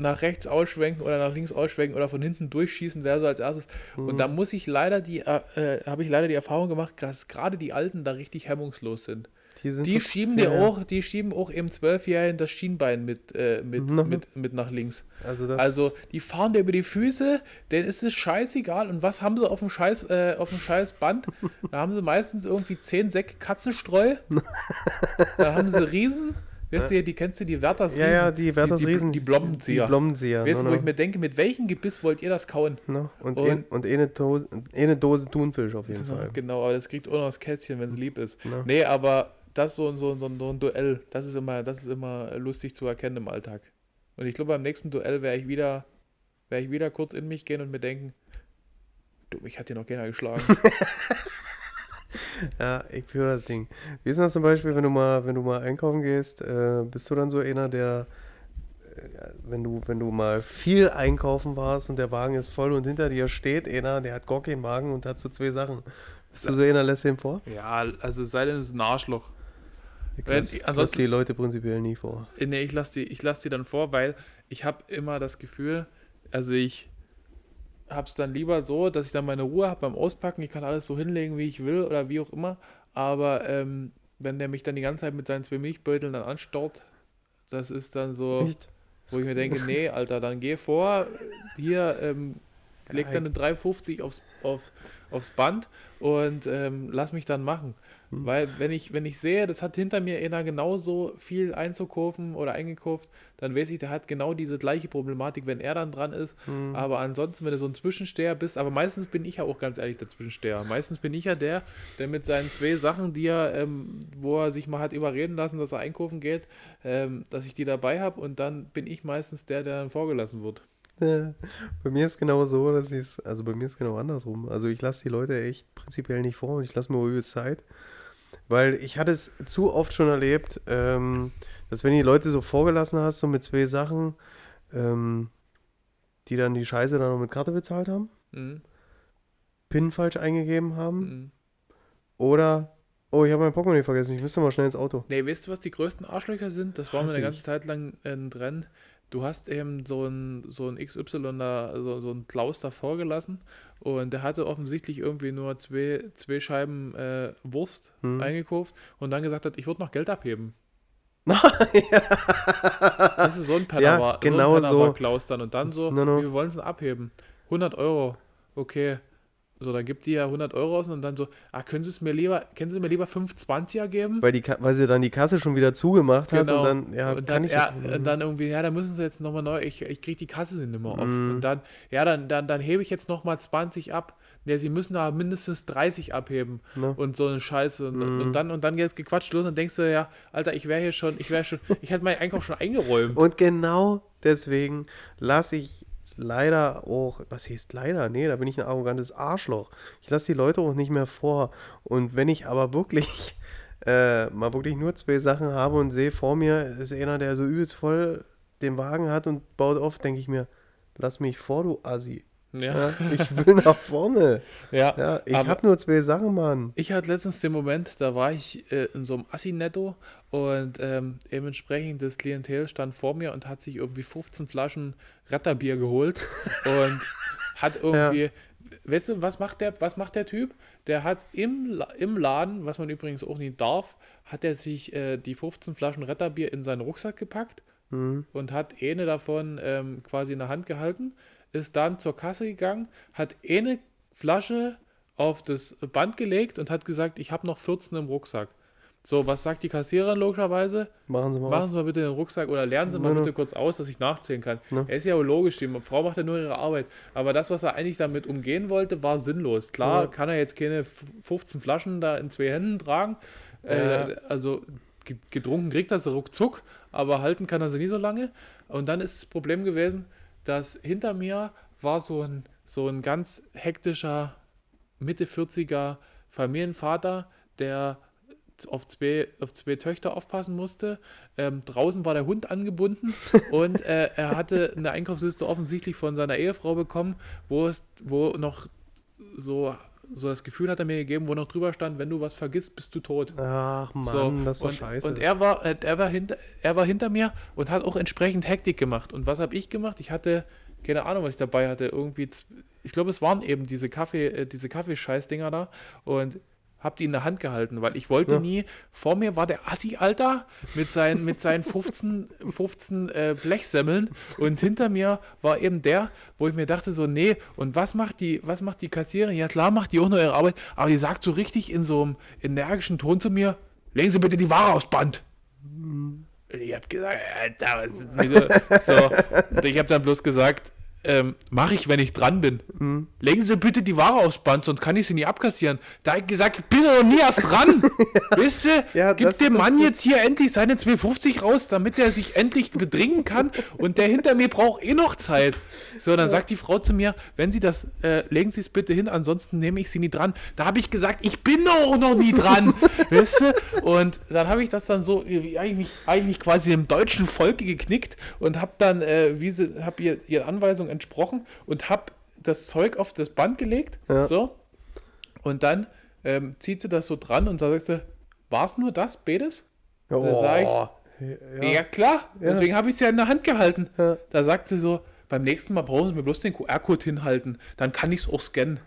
nach rechts ausschwenken oder nach links ausschwenken oder von hinten durchschießen, wer so als erstes. Und Mhm. da muss ich leider die, äh, äh, habe ich leider die Erfahrung gemacht, dass gerade die Alten da richtig hemmungslos sind. die, sind Die schieben dir ja. auch, die schieben auch im Zwölfjährigen das Schienbein mit, äh, mit, Mhm. mit, mit nach links. Also, Also die fahren dir über die Füße, denen ist es scheißegal. Und was haben sie auf dem Scheiß, äh, auf dem Scheiß Band? [laughs] Da haben sie meistens irgendwie 10 Säcke Katzenstreu. Dann haben sie Riesen. Weißt du, die kennst du, die Werthers ja, ja, die Werthers die, die, Riesen. Die Blombenzieher. Die Blombenzieher. weißt du, no, wo no. ich mir denke, mit welchem Gebiss wollt ihr das kauen? No. Und, Und- ein, und eine, Dose, eine Dose Thunfisch auf jeden Fall. Genau, aber das kriegt auch noch das Kätzchen, wenn es lieb ist. Ja. Nee, aber das so, so, so, so ein Duell, das ist immer, das ist immer lustig zu erkennen im Alltag. Und ich glaube, beim nächsten Duell werde ich wieder, werde ich wieder kurz in mich gehen und mir denken, du, mich hat hier noch keiner geschlagen. [laughs] [laughs] Ja, ich führe das Ding. Wie ist das zum Beispiel, wenn du mal, wenn du mal einkaufen gehst, äh, bist du dann so einer, der, äh, wenn du, wenn du mal viel einkaufen warst und der Wagen ist voll und hinter dir steht einer, der hat gar keinen Wagen und hat so zwei Sachen. Bist du so einer, lässt den vor? ja, also es sei denn, es ist ein Arschloch. Ich Wenn- lass, die Leute prinzipiell nie vor. Nee, ich lasse die, ich lass die dann vor, weil ich habe immer das Gefühl, also ich habe es dann lieber so, dass ich dann meine Ruhe habe beim Auspacken. Ich kann alles so hinlegen, wie ich will oder wie auch immer. Aber ähm, wenn der mich dann die ganze Zeit mit seinen zwei Milchbeuteln dann anstarrt, das ist dann so, Nicht? wo ich mir denke, [laughs] nee, Alter, dann geh vor, hier, ähm, leg dann eine 350 aufs, auf, aufs Band und ähm, lass mich dann machen. Weil wenn ich, wenn ich sehe, das hat hinter mir einer genauso viel einzukaufen oder eingekauft, dann weiß ich, der hat genau diese gleiche Problematik, wenn er dann dran ist. Hm. Aber ansonsten, wenn du so ein Zwischensteher bist, aber meistens bin ich ja auch ganz ehrlich der Zwischensteher. Meistens bin ich ja der, der mit seinen zwei Sachen, die er, ähm, wo er sich mal hat überreden lassen, dass er einkaufen geht, ähm, dass ich die dabei habe und dann bin ich meistens der, der dann vorgelassen wird. Ja, bei mir ist genau so, dass ich es, also bei mir ist genau andersrum. Also ich lasse die Leute echt prinzipiell nicht vor und ich lasse mir übelst Zeit. Weil ich hatte es zu oft schon erlebt, ähm, dass wenn die Leute so vorgelassen hast, so mit zwei Sachen, ähm, die dann die Scheiße dann noch mit Karte bezahlt haben, Mhm. PIN falsch eingegeben haben Mhm. oder, oh, ich habe mein Portemonnaie vergessen, ich müsste mal schnell ins Auto. Nee, weißt du, was die größten Arschlöcher sind? Das war mir eine ganze Zeit lang ein Trend. Du hast eben so ein, so ein XY da, so, so ein Klaus da vorgelassen und der hatte offensichtlich irgendwie nur zwei, zwei Scheiben äh, Wurst Hm. eingekauft und dann gesagt hat, ich würde noch Geld abheben. [laughs] ja. Das ist so ein Penner Ja, genau so Klaus dann und dann so, No, no. wie wollen sie abheben? 100 Euro, okay. So, dann gibt die ja 100 Euro aus und dann so, ah, können Sie es mir lieber, können Sie mir lieber 520er geben? Weil, die, weil sie dann die Kasse schon wieder zugemacht hat Genau. und dann, ja, und kann dann, ich ja, das- und dann irgendwie, ja, da müssen sie jetzt nochmal neu, ich, ich kriege die Kasse nicht mehr auf. Mm. Und dann, ja, dann, dann, dann hebe ich jetzt nochmal 20 ab. Ja, sie müssen da mindestens 30 abheben Ne? und so eine Scheiße. Und, Mm. und dann, und dann geht es gequatscht los und denkst du, ja, Alter, ich wäre hier schon, ich wäre schon, ich hätte meinen Einkauf schon eingeräumt. Und genau deswegen lasse ich leider auch, was heißt leider? Nee, da bin ich ein arrogantes Arschloch. Ich lasse die Leute auch nicht mehr vor. Und wenn ich aber wirklich [laughs] äh, mal wirklich nur zwei Sachen habe und sehe vor mir, ist einer, der so übelst voll den Wagen hat und baut auf, denke ich mir, lass mich vor, du Assi. Ja. Ja, ich will nach vorne. [laughs] ja. Ja, ich habe nur zwei Sachen, Mann. Ich hatte letztens den Moment, da war ich äh, in so einem Assi-Netto und ähm, dementsprechend das Klientel stand vor mir und hat sich irgendwie 15 Flaschen Retterbier geholt [laughs] und hat irgendwie, weißt du, was macht der, was macht der Typ? Der hat im, im Laden, was man übrigens auch nicht darf, hat er sich äh, die 15 Flaschen Retterbier in seinen Rucksack gepackt Hm. und hat eine davon ähm, quasi in der Hand gehalten, ist dann zur Kasse gegangen, hat eine Flasche auf das Band gelegt und hat gesagt, ich habe noch 14 im Rucksack. So, was sagt die Kassiererin logischerweise? Machen Sie mal. Machen Sie mal bitte den Rucksack oder lernen Sie mal bitte kurz aus, dass ich nachzählen kann. Er ist ja auch logisch, die Frau macht ja nur ihre Arbeit. Aber das, was er eigentlich damit umgehen wollte, war sinnlos. Klar Ja. kann er jetzt keine f- 15 Flaschen da in zwei Händen tragen. Äh, Ja. also ge- getrunken kriegt er sie ruckzuck, aber halten kann er sie nie so lange. Und dann ist das Problem gewesen, dass hinter mir war so ein, so ein ganz hektischer Mitte 40er Familienvater, der auf zwei, auf zwei Töchter aufpassen musste. Ähm, draußen war der Hund angebunden [laughs] und äh, er hatte eine Einkaufsliste offensichtlich von seiner Ehefrau bekommen, wo es, wo noch so, so das Gefühl hat er mir gegeben, wo noch drüber stand, wenn du was vergisst, bist du tot. Ach Mann, So, das ist doch und, scheiße. Und er war, äh, er, war hinter, er war hinter mir und hat auch entsprechend Hektik gemacht. Und was habe ich gemacht? Ich hatte, keine Ahnung, was ich dabei hatte, irgendwie, ich glaube, es waren eben diese Kaffee, äh, diese Kaffeescheißdinger da und hab die in der Hand gehalten, weil ich wollte Ja. nie, vor mir war der Assi, Alter, mit seinen, mit seinen 15, 15 [laughs] äh, Blechsemmeln und hinter mir war eben der, wo ich mir dachte so, nee, und was macht die, was macht die Kassiererin? Ja klar macht die auch nur ihre Arbeit, aber die sagt so richtig in so einem energischen Ton zu mir, legen Sie bitte die Ware aufs Band. Und ich hab gesagt, Alter, was ist mit so? so. Und ich habe dann bloß gesagt, ähm, mache ich, wenn ich dran bin. Mhm. Legen Sie bitte die Ware aufs Band, sonst kann ich sie nie abkassieren. Da ich gesagt, ich bin doch nie erst dran. [laughs] Wisst ihr? Ja, Gib dem Mann jetzt hier endlich seine 250 raus, damit er sich endlich bedringen kann. Und der hinter mir braucht eh noch Zeit. So, dann sagt die Frau zu mir, wenn Sie das, äh, legen Sie es bitte hin, ansonsten nehme ich Sie nie dran. Da habe ich gesagt, ich bin doch noch nie dran. [laughs] Wisst ihr? Und dann habe ich das dann so, wie eigentlich, eigentlich quasi dem deutschen Volke geknickt und habe dann, äh, wie sie, habe ihr, ihr Anweisung entsprochen und habe das Zeug auf das Band gelegt. Ja. So. Und dann ähm, zieht sie das so dran und sagt sie, war es nur das, Bedes? Da sag ich, ja. Ja, klar. Ja. Deswegen habe ich es ja in der Hand gehalten. Da sagt sie so, beim nächsten Mal brauchen Sie mir bloß den QR-Code hinhalten. Dann kann ich es auch scannen.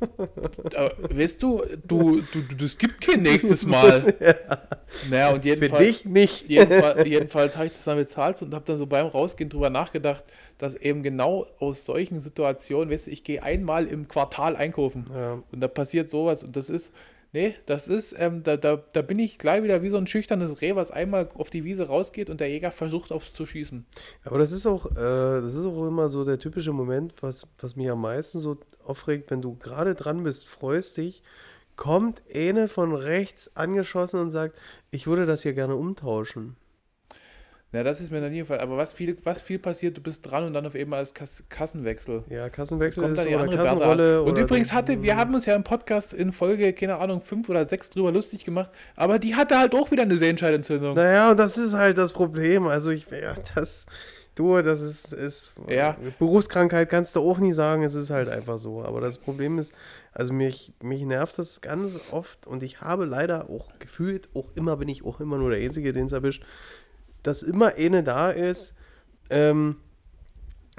Weißt du, du, du, du, das gibt kein nächstes Mal. [laughs] Naja, und Für jedenfalls, dich nicht. jedenfalls, [laughs] jedenfalls habe ich das dann bezahlt und habe dann so beim Rausgehen drüber nachgedacht, dass eben genau aus solchen Situationen, weißt du, ich gehe einmal im Quartal einkaufen Ja. und da passiert sowas und das ist, nee, das ist, ähm, da, da, da bin ich gleich wieder wie so ein schüchternes Reh, was einmal auf die Wiese rausgeht und der Jäger versucht aufs zu schießen. Aber das ist auch, äh, das ist auch immer so der typische Moment, was, was mich am meisten so aufregt, wenn du gerade dran bist, freust dich, kommt eine von rechts angeschossen und sagt, ich würde das hier gerne umtauschen. Ja, das ist mir noch nie gefallen. Aber was viel, was viel passiert, du bist dran und dann auf einmal ist Kass Kassenwechsel. Ja, Kassenwechsel Kommt ist dann die andere. Kassenrolle. Und übrigens hatte, wir haben uns ja im Podcast in Folge, keine Ahnung, fünf oder sechs drüber lustig gemacht, aber die hatte halt auch wieder eine Sehenscheidentzündung. Naja, und das ist halt das Problem. Also ich, ja, das, du, das ist, ist Ja. Berufskrankheit kannst du auch nie sagen, es ist halt einfach so. Aber das Problem ist, also mich, mich nervt das ganz oft und ich habe leider auch gefühlt, auch immer bin ich auch immer nur der Einzige, den es erwischt, dass immer eine da ist, ähm,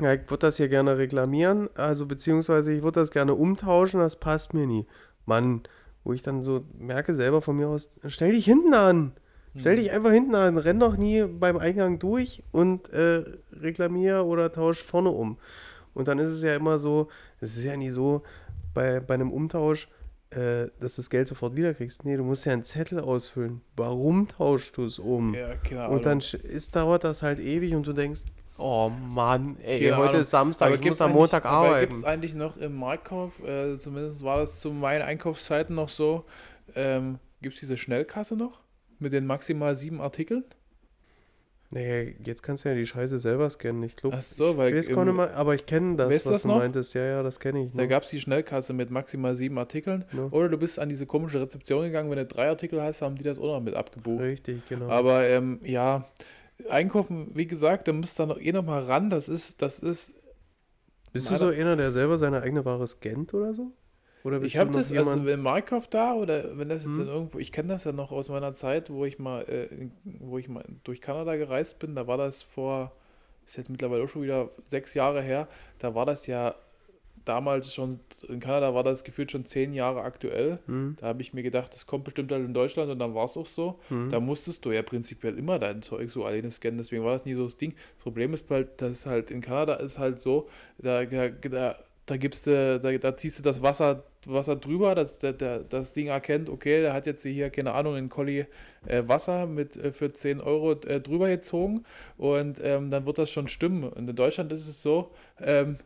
ja, ich würde das hier gerne reklamieren, also beziehungsweise ich würde das gerne umtauschen, das passt mir nie. Mann, wo ich dann so merke selber von mir aus, stell dich hinten an. Stell dich einfach hinten an, renn doch nie beim Eingang durch und äh, reklamier oder tausch vorne um. Und dann ist es ja immer so, es ist ja nie so bei, bei einem Umtausch, äh, dass du das Geld sofort wiederkriegst. Nee, du musst ja einen Zettel ausfüllen. Warum tauschst du es um? Ja, keine Ahnung. Und dann ist, dauert das halt ewig und du denkst, oh Mann, ey, Keine heute Ahnung. ist Samstag, Aber ich gibt's muss am Montag arbeiten. Gibt es eigentlich noch im Marktkauf, äh, zumindest war das zu meinen Einkaufszeiten noch so, ähm, gibt es diese Schnellkasse noch? Mit den maximal sieben Artikeln? Nee, jetzt kannst du ja die Scheiße selber scannen. Ich glaube, Ach so, weil ich im- mal, aber ich kenne das, Weißt was das du noch? meintest. Ja, ja, das kenne ich. Da Ne? gab es die Schnellkasse mit maximal sieben Artikeln. Ja. Oder du bist an diese komische Rezeption gegangen, wenn du drei Artikel hast, haben die das auch noch mit abgebucht. Richtig, genau. Aber ähm, ja, einkaufen, wie gesagt, da müsst ihr noch eh noch mal ran. Das ist, das ist. Bist du so einer, der selber seine eigene Ware scannt oder so? Oder Ich habe das, also jemand? im Marktkauf da oder wenn das jetzt Hm. in irgendwo, ich kenne das ja noch aus meiner Zeit, wo ich mal, äh, wo ich mal durch Kanada gereist bin, da war das vor, ist jetzt mittlerweile auch schon wieder sechs Jahre her, da war das ja damals schon, in Kanada war das gefühlt schon zehn Jahre aktuell. Hm, Da habe ich mir gedacht, das kommt bestimmt halt in Deutschland und dann war es auch so. hm. Da musstest du ja prinzipiell immer dein Zeug so alleine scannen, deswegen war das nie so das Ding. Das Problem ist halt, dass halt in Kanada ist halt so, da, da, da, da gibst du, da, da ziehst du das Wasser, Wasser drüber, dass der, der, das Ding erkennt, okay, der hat jetzt hier, keine Ahnung, in Colli äh, Wasser mit äh, für 10 Euro äh, drüber gezogen und ähm, dann wird das schon stimmen. Und in Deutschland ist es so, ähm,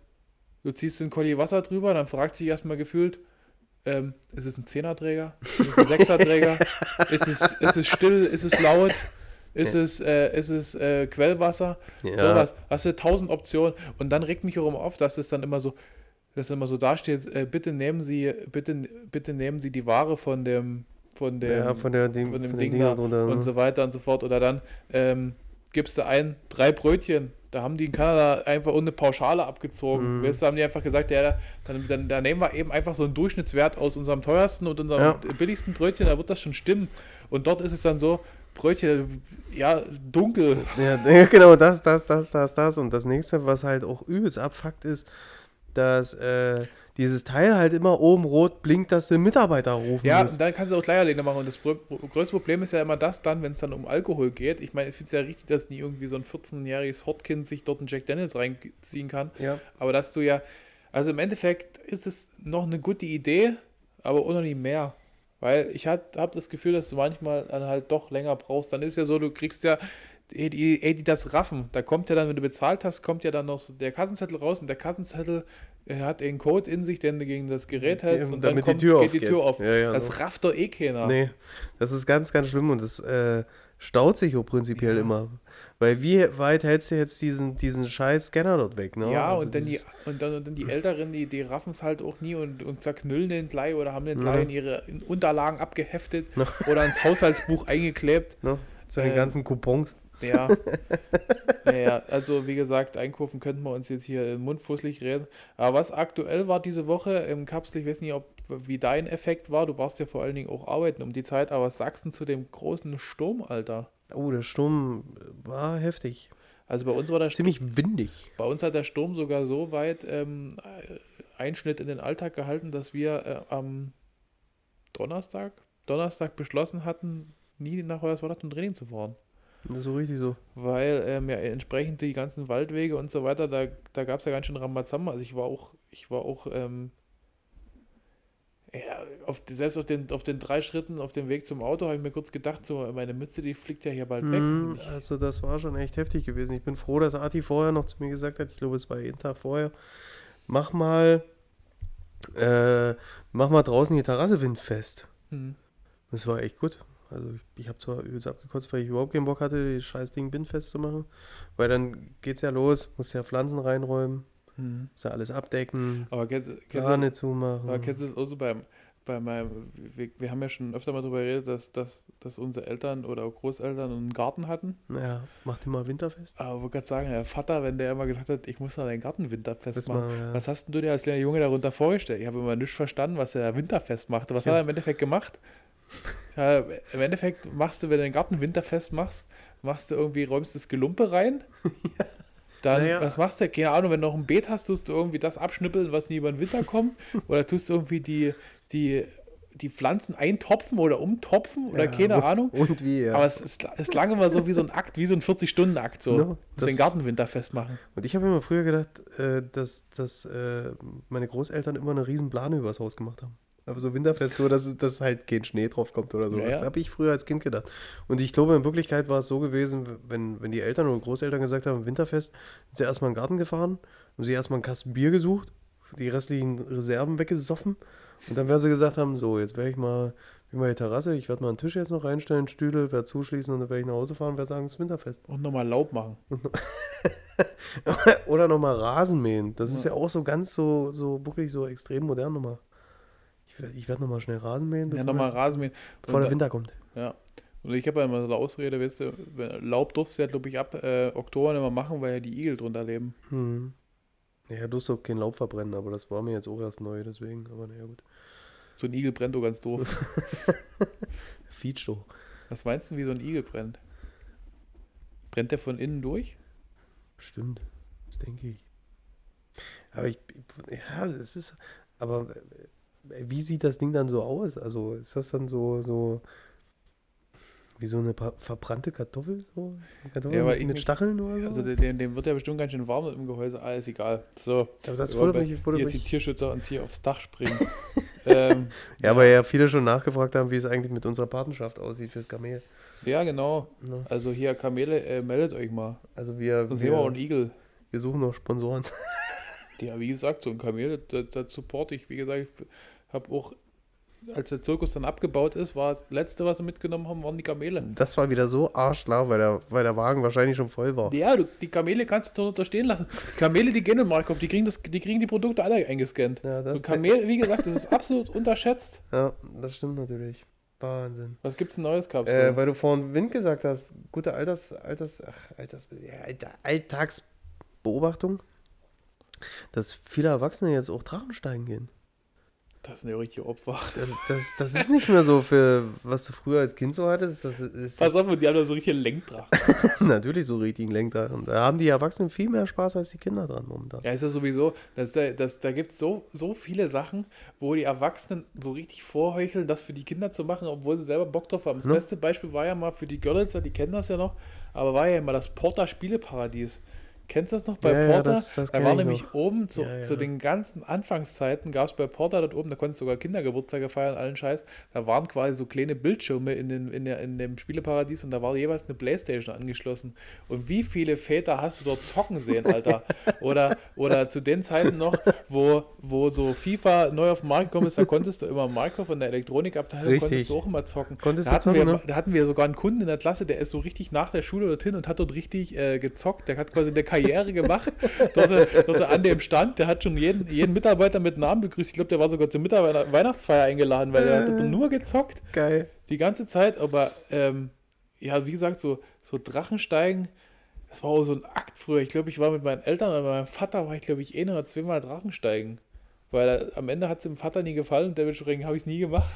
du ziehst den Colli Wasser drüber, dann fragt sich erstmal gefühlt, ähm, ist es ein Zehnerträger? Ist es ein Sechserträger? [laughs] ist, es, ist es still? Ist es laut? Ist es, äh, ist es äh, Quellwasser? Ja. Sowas. Hast du tausend Optionen. Und dann regt mich auch auf, dass es dann immer so, dass immer so dasteht, äh, bitte nehmen Sie, bitte, bitte nehmen Sie die Ware von dem, von dem, ja, von, der, Ding, von dem von Ding da Dingern drunter. und ne? so weiter und so fort. Oder dann ähm, gibst du ein, drei Brötchen. Da haben die in Kanada einfach ohne Pauschale abgezogen. Mhm. Weißt du, haben die einfach gesagt, ja, dann, dann, dann nehmen wir eben einfach so einen Durchschnittswert aus unserem teuersten und unserem Ja. billigsten Brötchen, da wird das schon stimmen. Und dort ist es dann so, Brötchen, ja, dunkel. Ja, ja, [laughs] genau, das, das, das, das, das. Und das nächste, was halt auch übelst abfuckt, ist, dass äh, dieses Teil halt immer oben rot blinkt, dass du Mitarbeiter rufen Ja, musst. dann kannst du auch Leierlehne machen. Und das größte Problem ist ja immer das dann, wenn es dann um Alkohol geht. Ich meine, ich finde es ja richtig, dass nie irgendwie so ein 14-jähriges Hortkind sich dort einen Jack Daniels reinziehen kann. Ja. Aber dass du ja, also im Endeffekt ist es noch eine gute Idee, aber nicht mehr. Weil ich habe das Gefühl, dass du manchmal dann halt doch länger brauchst. Dann ist ja so, du kriegst ja, ey, die, ey, die das raffen. Da kommt ja dann, wenn du bezahlt hast, kommt ja dann noch so der Kassenzettel raus und der Kassenzettel äh, hat einen Code in sich, den du gegen das Gerät hältst und dann damit kommt, die Tür geht die aufgeht. Tür auf. Ja, ja, das so. rafft doch eh keiner. Nee, das ist ganz, ganz schlimm und das äh, staut sich auch prinzipiell Ja. immer. Weil wie weit hältst du jetzt diesen, diesen scheiß Scanner dort weg, ne? Ja, Also und, dann die, und, dann, und dann die Älteren, die, die raffen es halt auch nie und, und zerknüllen den gleich oder haben den Ja. gleich in ihre Unterlagen abgeheftet Ja. oder ins Haushaltsbuch eingeklebt. Ne? Zu den äh, ganzen Coupons. Ja. [laughs] naja, also wie gesagt, einkaufen könnten wir uns jetzt hier im Mund fußlich reden. Aber was aktuell war diese Woche im Kapsel, ich weiß nicht, ob wie dein Effekt war, du warst ja vor allen Dingen auch arbeiten um die Zeit, aber du zu dem großen Sturm, Alter? Oh, der Sturm war heftig. Also bei uns war der Ziemlich windig. Bei uns hat der Sturm sogar so weit ähm, äh, Einschnitt in den Alltag gehalten, dass wir äh, am Donnerstag, Donnerstag beschlossen hatten, nie nach Hoyerswerda zum Training zu fahren. So richtig so. Weil ähm, ja entsprechend die ganzen Waldwege und so weiter, da, da gab es ja ganz schön Rambazamba. Also ich war auch, ich war auch, ähm, ja, auf, selbst auf den, auf den drei Schritten auf dem Weg zum Auto habe ich mir kurz gedacht, so meine Mütze, die fliegt ja hier bald weg. Mhm, ich- also das war schon echt heftig gewesen. Ich bin froh, dass Arti vorher noch zu mir gesagt hat, ich glaube es war jeden Tag vorher, mach mal, äh, mach mal draußen die Terrasse windfest. Mhm. Das war echt gut. Also ich, ich habe zwar übelst abgekotzt, weil ich überhaupt keinen Bock hatte, das scheiß Ding windfest zu machen. Weil dann geht's ja los, musst ja Pflanzen reinräumen, Mhm. musst ja alles abdecken, Aber kennst, du- kennst, du- Plane zumachen. Aber kennst du das auch so beim, bei meinem, wir, wir haben ja schon öfter mal darüber geredet, dass, dass, dass unsere Eltern oder auch Großeltern einen Garten hatten. Ja, mach den mal winterfest. Aber ich wollte gerade sagen, der Vater, wenn der immer gesagt hat, ich muss da deinen Garten winterfest Das machen. mal, ja. Was hast denn du dir als kleiner Junge darunter vorgestellt? Ich habe immer nicht verstanden, was er da winterfest machte. Was Ja. hat er im Endeffekt gemacht? Ja, Im Endeffekt machst du, wenn du den Garten winterfest machst, machst du irgendwie, räumst das Gelumpe rein. [laughs] Dann, Naja. was machst du? Keine Ahnung, wenn du noch ein Beet hast, tust du irgendwie das abschnippeln, was nie über den Winter kommt. [laughs] oder tust du irgendwie die, die, die Pflanzen eintopfen oder umtopfen oder Ja, keine und- Ahnung. Und wie, ja. Aber es, ist, es klang immer so wie so ein Akt, wie so ein 40-Stunden-Akt. So. No, das- den Garten winterfest machen. Und ich habe immer früher gedacht, äh, dass, dass äh, meine Großeltern immer eine riesen Plane übers Haus gemacht haben. Aber so winterfest, so dass, dass halt kein Schnee drauf kommt oder so. Ja, Das ja. habe ich früher als Kind gedacht. Und ich glaube, in Wirklichkeit war es so gewesen, wenn, wenn die Eltern oder Großeltern gesagt haben, winterfest, sind sie erstmal in den Garten gefahren, haben sie erstmal einen Kasten Bier gesucht, die restlichen Reserven weggesoffen. Und dann werden sie gesagt haben, so, jetzt werde ich mal, wie die Terrasse, ich werde mal einen Tisch jetzt noch reinstellen, Stühle, werde zuschließen und dann werde ich nach Hause fahren und werde sagen, es ist winterfest. Und nochmal Laub machen. [laughs] Oder nochmal Rasen mähen. Das ist Ja. ja auch so ganz so, so wirklich so extrem modern nochmal. Ich werde ich werd nochmal schnell Rasen mähen, Ja, nochmal der- Rasenmähen. bevor der Winter kommt. Ja. Und ich habe ja immer so eine Ausrede, weißt du, Laub durfst du ja, glaube ich, ab äh, Oktober nicht mehr machen, weil ja die Igel drunter leben. Hm. Ja, du auch kein Laub verbrennen, aber das war mir jetzt auch erst neu, deswegen. Aber naja, gut. So ein Igel brennt doch ganz doof. [laughs] Feature doch. Was meinst du, wie so ein Igel brennt? Brennt der von innen durch? Bestimmt. Das denke ich. Aber ich, ja, es ist, aber äh, wie sieht das Ding dann so aus? Also ist das dann so, so, wie so eine verbrannte Kartoffel? So? Kartoffel Ja, mit, mit Stacheln oder so? Also dem, dem wird ja bestimmt ganz schön warm im Gehäuse. Alles egal. So. aber das bei- mich, jetzt die mich Tierschützer uns hier aufs Dach springen. [laughs] ähm, Ja, weil ja viele schon nachgefragt haben, wie es eigentlich mit unserer Patenschaft aussieht fürs Kamel. ja, genau. Ne? Also hier, Kamele, äh, meldet euch mal. Also wir, wir einen Igel. wir suchen noch Sponsoren. Ja, wie gesagt, so ein Kamel, das, das supporte ich. Wie gesagt, ich habe auch, als der Zirkus dann abgebaut ist, war das letzte, was wir mitgenommen haben, waren die Kamele. Das war wieder so arschlau, weil der, weil der Wagen wahrscheinlich schon voll war. Ja, du, die Kamele kannst du da stehen lassen. Die Kamele, die gehen in Markov, die kriegen, das, die kriegen die Produkte alle eingescannt. Ja, So Kamel, wie gesagt, das ist absolut unterschätzt. ja, das stimmt natürlich. Wahnsinn. Was gibt's Neues, Kapsel? Äh, weil du vorhin Wind gesagt hast, gute Alters, Alters, ach, Alters, ja, Alltagsbeobachtung, dass viele Erwachsene jetzt auch Drachensteigen gehen. Das sind ja richtige Opfer. Das, das, das ist nicht mehr so für, was du früher als Kind so hattest. Das ist Pass auf, die haben da so richtige Lenkdrachen. [laughs] natürlich so richtigen Lenkdrachen. Da haben die Erwachsenen viel mehr Spaß als die Kinder dran momentan. Ja, ist ja sowieso, das, das, da gibt es so, so viele Sachen, wo die Erwachsenen so richtig vorheucheln, das für die Kinder zu machen, obwohl sie selber Bock drauf haben. Das Ne? beste Beispiel war ja mal für die Görlitzer, die kennen das ja noch, aber war ja immer das Porta Spieleparadies. Kennst du das noch bei Ja, ja, Porta? das- das da war ich nämlich noch. oben zu, Ja, ja. zu den ganzen Anfangszeiten, gab es bei Porta dort oben, da konntest du sogar Kindergeburtstage feiern, allen Scheiß. Da waren quasi so kleine Bildschirme in, den, in, der, in dem Spieleparadies und da war jeweils eine Playstation angeschlossen. Und wie viele Väter hast du dort zocken sehen, Alter? [laughs] Oder, oder zu den Zeiten noch, wo, wo so FIFA neu auf den Markt gekommen ist, da konntest du immer Markov von der Elektronikabteilung, Richtig. konntest du auch immer zocken. Konntest da, hatten zocken, wir, ne? da hatten wir sogar einen Kunden in der Klasse, der ist so richtig nach der Schule dorthin und hat dort richtig äh, gezockt. Der hat quasi eine Karriere gemacht, dort, dort an dem Stand. Der hat schon jeden, jeden Mitarbeiter mit Namen begrüßt. Ich glaube, der war sogar zur Mitarbeiter Weihnachtsfeier eingeladen, weil der hat dort nur gezockt Geil. die ganze Zeit. Aber ähm, ja, wie gesagt, so, so Drachensteigen, das war auch so ein Akt früher. Ich glaube, ich war mit meinen Eltern mit meinem Vater, war ich glaube ich ein oder zweimal Drachensteigen. Weil er, am Ende hat es dem Vater nie gefallen und dementsprechend habe ich es nie gemacht.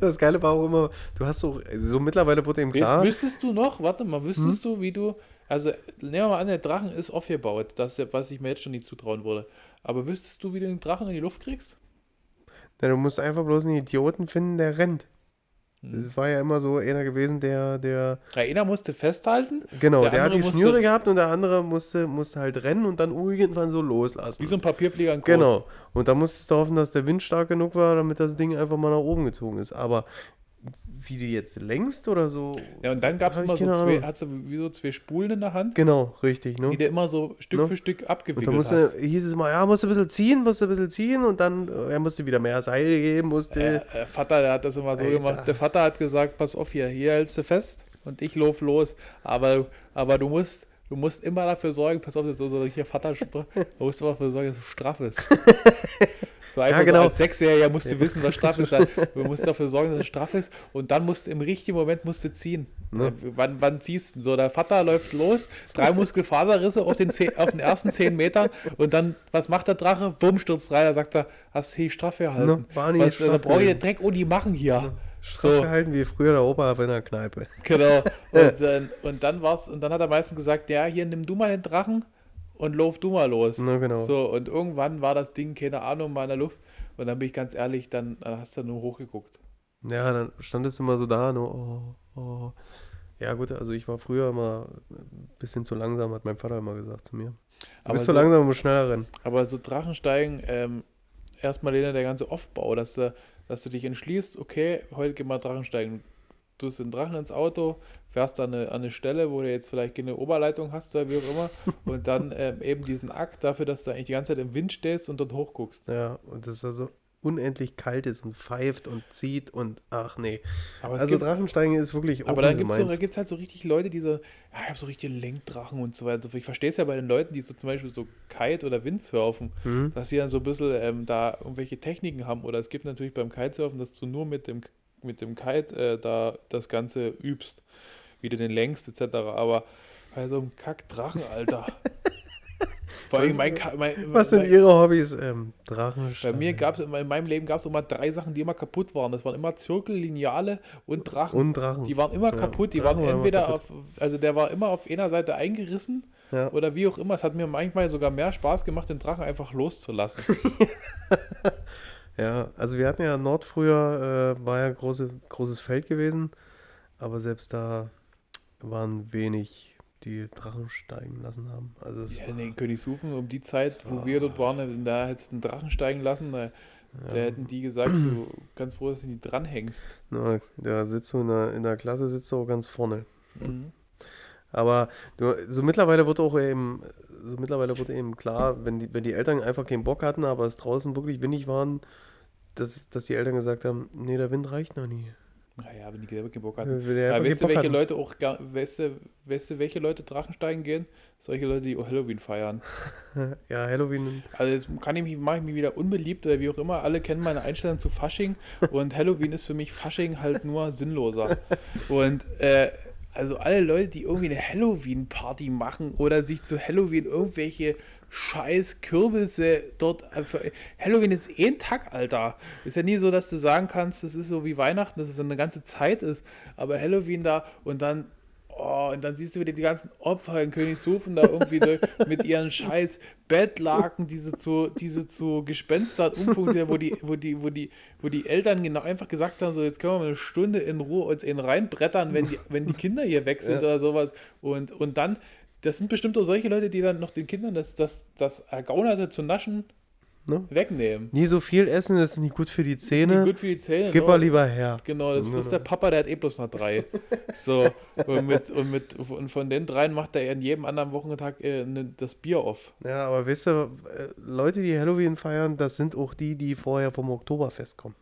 Das Geile war auch immer, du hast so, so mittlerweile wurde Jetzt klar. wüsstest du noch, warte mal, wüsstest Hm? du, wie du, also nehmen wir mal an, der Drachen ist aufgebaut, das ist ja, was ich mir jetzt schon nie zutrauen würde. Aber wüsstest du, wie du den Drachen in die Luft kriegst? Ja, du musst einfach bloß einen Idioten finden, der rennt. Hm. Das war ja immer so einer gewesen, der, der, Ja, einer musste festhalten, genau, Der der, hat die musste- Schnüre gehabt und der andere musste, musste halt rennen und dann irgendwann so loslassen. wie so ein Papierflieger in groß. Genau. Und da musstest du hoffen, dass der Wind stark genug war, damit das Ding einfach mal nach oben gezogen ist. Aber wie die jetzt längst oder so. Ja, und dann gab es immer so zwei, hat so wie so zwei Spulen in der Hand, Genau, richtig, ne? die du immer so Stück Ne? für Stück Und da abgewickelt musste, hieß es immer, ja, musst du ein bisschen ziehen, musst du ein bisschen ziehen und dann, äh, er musste wieder mehr Seil geben, musste. Äh, äh, Vater, der hat das immer so Alter. gemacht. Der Vater hat gesagt, pass auf hier, hier hältst du fest und ich lauf los. Aber, aber du musst, du musst immer dafür sorgen, pass auf, das ist so hier Vater, [laughs] du musst immer dafür sorgen, dass es straff ist. [laughs] So einfach genau. so als Sechsjähriger musst du wissen, was straff ist. [laughs] Du musst dafür sorgen, dass es straff ist und dann musst du im richtigen Moment musst du ziehen. Ne? Äh, Wann, wann ziehst du? So, der Vater läuft los, drei Muskelfaserrisse auf den, zehn, auf den ersten zehn Metern und dann, was macht der Drache? Wumm, stürzt rein, da sagt er, hast du die straff gehalten. Ne, was, da straff brauche ich Dreck und die machen hier. Straff So, gehalten wie früher der Opa in der Kneipe. genau. [laughs] Und, dann- und dann war's, und dann hat er meistens gesagt, ja, hier nimm du mal den Drachen und lauf du mal los. Na, genau. So, und irgendwann war das Ding, keine Ahnung, mal in der Luft. Und dann bin ich ganz ehrlich, dann, dann hast du nur hochgeguckt. Ja, dann standest du immer so da, nur, oh, oh. Ja, gut, also ich war früher immer ein bisschen zu langsam, hat mein Vater immer gesagt zu mir. Du Aber bist zu so- langsam und musst schneller rennen. Aber so Drachensteigen, ähm, erstmal der ganze Aufbau, dass du, dass du dich entschließt, okay, heute gehen wir Drachensteigen. Du hast den Drachen ins Auto, fährst an eine, an eine Stelle, wo du jetzt vielleicht keine Oberleitung hast oder wie auch immer, [laughs] und dann ähm, eben diesen Akt dafür, dass du eigentlich die ganze Zeit im Wind stehst und dort hochguckst. Ja, und dass da so unendlich kalt ist und pfeift und zieht und ach nee. Also gibt, Drachensteigen ist wirklich aber dann gibt es so gibt's halt so richtig Leute, die so, ja, ich habe so richtige Lenkdrachen und so weiter. Ich verstehe es ja bei den Leuten, die so zum Beispiel so Kite- oder Windsurfen, Mhm. dass sie dann so ein bisschen ähm, da irgendwelche Techniken haben. Oder es gibt natürlich beim Kitesurfen, dass du nur mit dem, mit dem Kite äh, da das Ganze übst, wie du den lenkst etc. Aber bei so einem Kack-Drachen, Alter. [laughs] Vor allem mein, mein, Was sind mein, Ihre Hobbys? Ähm, bei Drachensteigen. mir gab es in meinem Leben gab es immer drei Sachen, die immer kaputt waren. Das waren immer Zirkel, Lineale und Drachen. Und Drachen. Die waren immer Ja, kaputt. Die Drachen waren entweder auf, also der war immer auf einer Seite eingerissen ja. oder wie auch immer. Es hat mir manchmal sogar mehr Spaß gemacht, den Drachen einfach loszulassen. [laughs] [laughs] ja, also wir hatten ja Nord früher, äh, war ja große, großes Feld gewesen, aber selbst da waren wenig, die Drachen steigen lassen haben. Also Ja, war, in Königshufen, um die Zeit, wo war- wir dort waren, da hättest du einen Drachen steigen lassen, da, da hätten die gesagt, du ganz froh, dass du nicht dranhängst. na, da sitzt du in der, in der Klasse, sitzt du auch ganz vorne. Mhm. Aber du, so mittlerweile wird auch eben, so mittlerweile wird eben klar, wenn die, wenn die Eltern einfach keinen Bock hatten, aber es draußen wirklich windig waren, dass, dass die Eltern gesagt haben, nee, der Wind reicht noch nie. Naja, wenn die selber keinen Bock hatten. Ja, weißt du, welche hatten. Leute auch, weißt du, weißt du, welche Leute Drachensteigen gehen? Solche Leute, die Halloween feiern. [laughs] Ja, Halloween. Also jetzt kann ich mich, mache ich mich wieder unbeliebt oder wie auch immer. Alle kennen meine Einstellung zu Fasching und Halloween ist für mich Fasching halt nur sinnloser. [laughs] Und äh, also alle Leute, die irgendwie eine Halloween-Party machen oder sich zu Halloween irgendwelche scheiß Kürbisse dort. Halloween ist eh ein Tag, Alter. Ist ja nie so, dass du sagen kannst, das ist so wie Weihnachten, dass es eine ganze Zeit ist. Aber Halloween da und dann Oh, und dann siehst du wieder die ganzen Opfer in Königshofen da irgendwie durch, [laughs] mit ihren scheiß Bettlaken, diese zu, diese zu Gespenstern umfunktionieren, wo die, wo die, wo die, wo die Eltern genau einfach gesagt haben, so jetzt können wir mal eine Stunde in Ruhe uns in reinbrettern, wenn die, wenn die Kinder hier weg sind [laughs] Ja. oder sowas. Und, und dann, das sind bestimmt auch solche Leute, die dann noch den Kindern das, das, das Ergaunerte zu naschen Ne? wegnehmen. Nie so viel essen, das ist nicht gut für die Nicht Zähne. gut für die Zähne. Gib ne? mal lieber her. Genau, das ist der Papa, der hat eh bloß noch drei. [laughs] So, und, mit, und, mit, und von den dreien macht er in jedem anderen Wochentag äh, ne, das Bier auf. Ja, aber weißt du, äh, Leute, die Halloween feiern, das sind auch die, die vorher vom Oktoberfest kommen.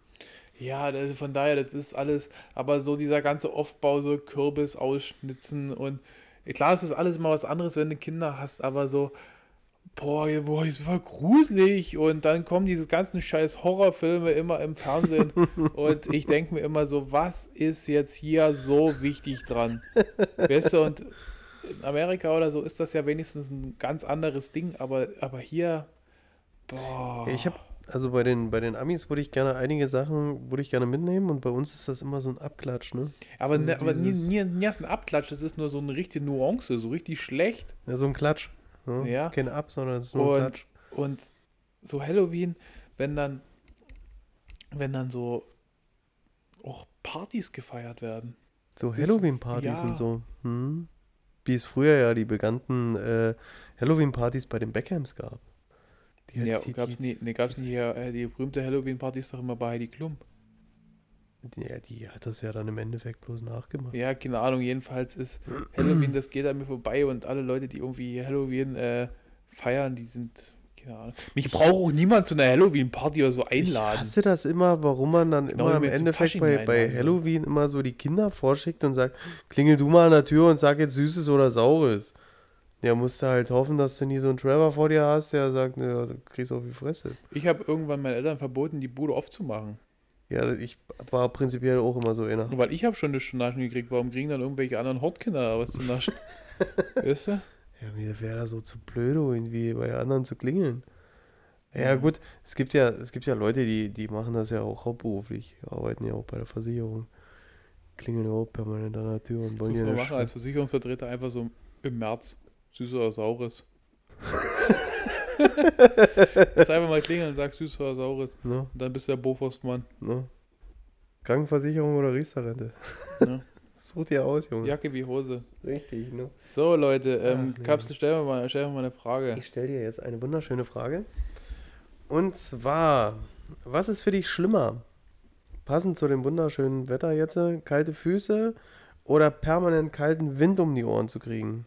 Ja, das, von daher, das ist alles, aber so dieser ganze Aufbau, so Kürbis ausschnitzen und klar, es ist alles mal was anderes, wenn du Kinder hast, aber so, boah, boah, das war gruselig und dann kommen diese ganzen scheiß Horrorfilme immer im Fernsehen [laughs] und ich denke mir immer so, was ist jetzt hier so wichtig dran? Weißt du, und in Amerika oder so ist das ja wenigstens ein ganz anderes Ding, aber, aber hier, boah. Ich habe, also bei den, bei den Amis würde ich gerne einige Sachen, würde ich gerne mitnehmen und bei uns ist das immer so ein Abklatsch, ne? Aber, ne, Und aber nie, nie, nie hast du einen Abklatsch, das ist nur so eine richtige Nuance, so richtig schlecht. Ja, so ein Klatsch. Ne? Ja. Kein Ab, sondern es ist nur Und, Klatsch. und so Halloween, wenn dann, wenn dann so auch Partys gefeiert werden. So Halloween-Partys ja. und so. Hm. Wie es früher ja die bekannten äh, Halloween-Partys bei den Beckhams gab. Die, Ja, die, gab's die, nie, nee, gab's nie hier, äh, die berühmte Halloween-Party ist doch immer bei Heidi Klum. Die, ja, die hat das ja dann im Endeffekt bloß nachgemacht. Ja, keine Ahnung, jedenfalls ist Halloween, das geht an mir vorbei und alle Leute, die irgendwie Halloween äh, feiern, die sind, keine Ahnung. Mich braucht auch niemand zu einer Halloween-Party oder so Ich einladen. hasse das immer, warum man dann Genau immer im Endeffekt bei, bei. Halloween immer so die Kinder vorschickt und sagt, klingel du mal an der Tür und sag jetzt Süßes oder Saures. Ja, musst du halt hoffen, dass du nie so einen Trevor vor dir hast, der sagt, naja, du kriegst auf die Fresse. Ich habe irgendwann meinen Eltern verboten, die Bude aufzumachen. Ja, ich war prinzipiell auch immer so einer. Weil ich habe schon das zu naschen gekriegt. Warum kriegen dann irgendwelche anderen Hortkinder was zu naschen? [laughs] weißt du? Ja, mir wäre da so zu blöd, irgendwie bei anderen zu klingeln. Ja, gut, es gibt ja, es gibt ja Leute, die, die machen das ja auch hauptberuflich, arbeiten ja auch bei der Versicherung, klingeln ja auch permanent an der Tür und Das wollen muss ja eine machen als Versicherungsvertreter einfach so im März. Süß oder saures. [laughs] [laughs] Lass einfach mal klingeln und sag süß oder saures. ne, Und dann bist du der Boforstmann. ne. Krankenversicherung oder Riester-Rente? Ja. [laughs] Such dir aus, Junge. Jacke wie Hose. Richtig, ne? So, Leute, ähm, Ach, nee. Kapsel, stell mir mal, stell mir mal eine Frage. Ich stelle dir jetzt eine wunderschöne Frage. Und zwar, was ist für dich schlimmer? Passend zu dem wunderschönen Wetter jetzt, kalte Füße oder permanent kalten Wind um die Ohren zu kriegen?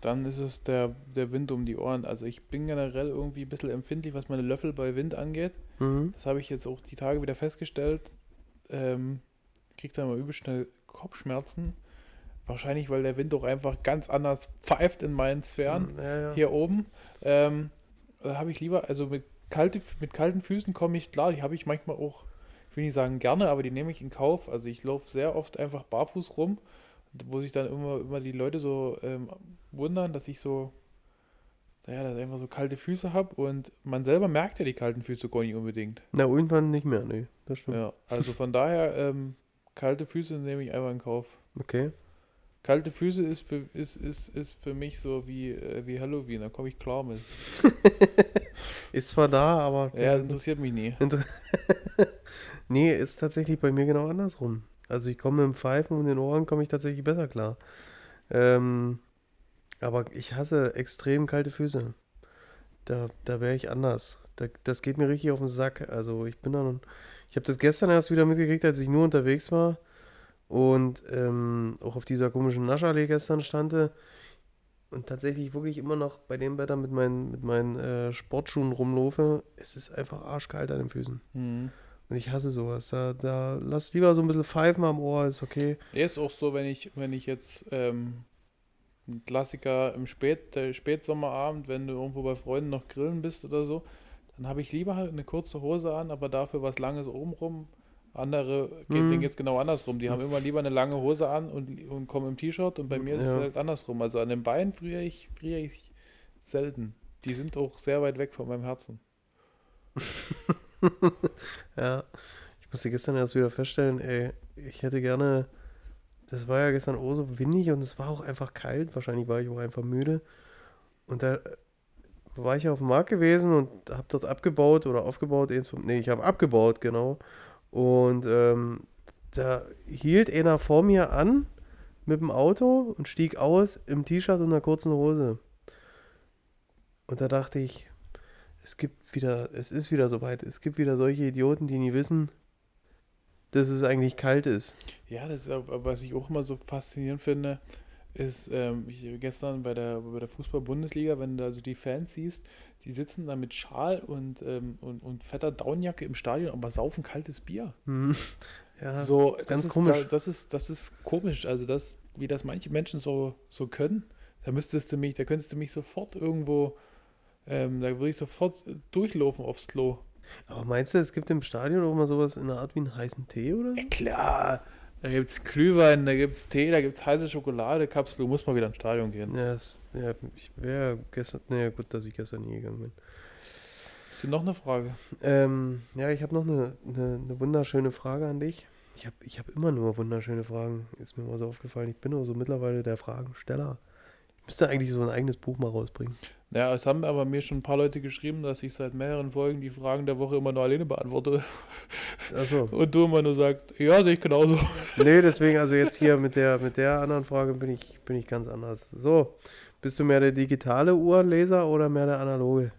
Dann ist es der, der Wind um die Ohren. Also ich bin generell irgendwie ein bisschen empfindlich, was meine Löffel bei Wind angeht. Mhm. Das habe ich jetzt auch die Tage wieder festgestellt. Ähm, krieg dann mal übel schnell Kopfschmerzen. Wahrscheinlich, weil der Wind auch einfach ganz anders pfeift in meinen Sphären Ja, ja. hier oben. Ähm, da habe ich lieber, also mit, kalte, mit kalten Füßen komme ich klar. Die habe ich manchmal auch, ich will nicht sagen gerne, aber die nehme ich in Kauf. Also ich laufe sehr oft einfach barfuß rum, wo sich dann immer, immer die Leute so ähm, wundern, dass ich so, naja, dass ich einfach so kalte Füße habe und man selber merkt ja die kalten Füße gar nicht unbedingt. Na, irgendwann nicht mehr, nee, das stimmt. Ja, also von daher, ähm, kalte Füße nehme ich einfach in Kauf. Okay. Kalte Füße ist für, ist, ist, ist für mich so wie, äh, wie Halloween, da komme ich klar mit. [laughs] Ist zwar da, aber. Ja, [laughs] interessiert mich nie. Inter [laughs] nee, ist tatsächlich bei mir genau andersrum. Also ich komme mit dem Pfeifen und den Ohren komme ich tatsächlich besser klar. Ähm, aber ich hasse extrem kalte Füße. Da, da wäre ich anders. Da, das geht mir richtig auf den Sack. Also ich bin da noch, ich habe das gestern erst wieder mitgekriegt, als ich nur unterwegs war und ähm, auch auf dieser komischen Naschallee gestern stande und tatsächlich wirklich immer noch bei dem Wetter mit meinen, mit meinen äh, Sportschuhen rumlaufe. Es ist einfach arschkalt an den Füßen. Mhm. Ich hasse sowas. Da, da lass lieber so ein bisschen Pfeifen am Ohr, ist okay. Nee, ist auch so, wenn ich, wenn ich jetzt ähm, ein Klassiker im Spät, äh, Spätsommerabend, wenn du irgendwo bei Freunden noch grillen bist oder so, dann habe ich lieber halt eine kurze Hose an, aber dafür was Langes obenrum. Andere Mhm. denen jetzt genau andersrum. Die haben immer lieber eine lange Hose an und, und kommen im T-Shirt und bei mir ist Ja. es halt andersrum. Also an den Beinen friere ich, friere ich selten. Die sind auch sehr weit weg von meinem Herzen. [laughs] [laughs] Ja, ich musste gestern erst wieder feststellen, ey, ich hätte gerne, das war ja gestern auch so windig und es war auch einfach kalt, wahrscheinlich war ich auch einfach müde. Und da war ich auf dem Markt gewesen und habe dort abgebaut oder aufgebaut, nee, ich habe abgebaut, genau. Und ähm, da hielt einer vor mir an mit dem Auto und stieg aus im T-Shirt und einer kurzen Hose. Und da dachte ich, es gibt wieder, es ist wieder soweit. Es gibt wieder solche Idioten, die nie wissen, dass es eigentlich kalt ist. Ja, das ist aber, was ich auch immer so faszinierend finde, ist ähm, gestern bei der, bei der Fußball-Bundesliga, wenn du also die Fans siehst, die sitzen da mit Schal und, ähm, und, und fetter Downjacke im Stadion, aber saufen kaltes Bier. Hm. Ja, so, ist ganz ist, komisch. Da, das, ist, das ist komisch. Also, das, wie das manche Menschen so, so können, da müsstest du mich, da könntest du mich sofort irgendwo, ähm, da würde ich sofort äh, durchlaufen aufs Klo. aber meinst du, es gibt im Stadion auch mal sowas in der Art wie einen heißen Tee oder? Ja, klar, da gibt es Glühwein, da gibt es Tee, da gibt es heiße Schokolade, Kapsel, du musst mal wieder ins Stadion gehen. Ja, es, ja ich wäre gestern, naja, gut, dass ich gestern nie gegangen bin. Ist hier noch eine Frage? Ähm, ja, ich habe noch eine, eine, eine wunderschöne Frage an dich. Ich habe ich hab immer nur wunderschöne Fragen, ist mir mal so aufgefallen. Ich bin auch so mittlerweile der Fragensteller. Ich müsste eigentlich so ein eigenes Buch mal rausbringen. Ja, es haben aber mir schon ein paar Leute geschrieben, dass ich seit mehreren Folgen die Fragen der Woche immer nur alleine beantworte. Achso. [laughs] Und du immer nur sagst, ja, sehe ich genauso. Nee, deswegen, also jetzt hier mit der, mit der anderen Frage bin ich, bin ich ganz anders. So, bist du mehr der digitale Uhrenleser oder mehr der analoge?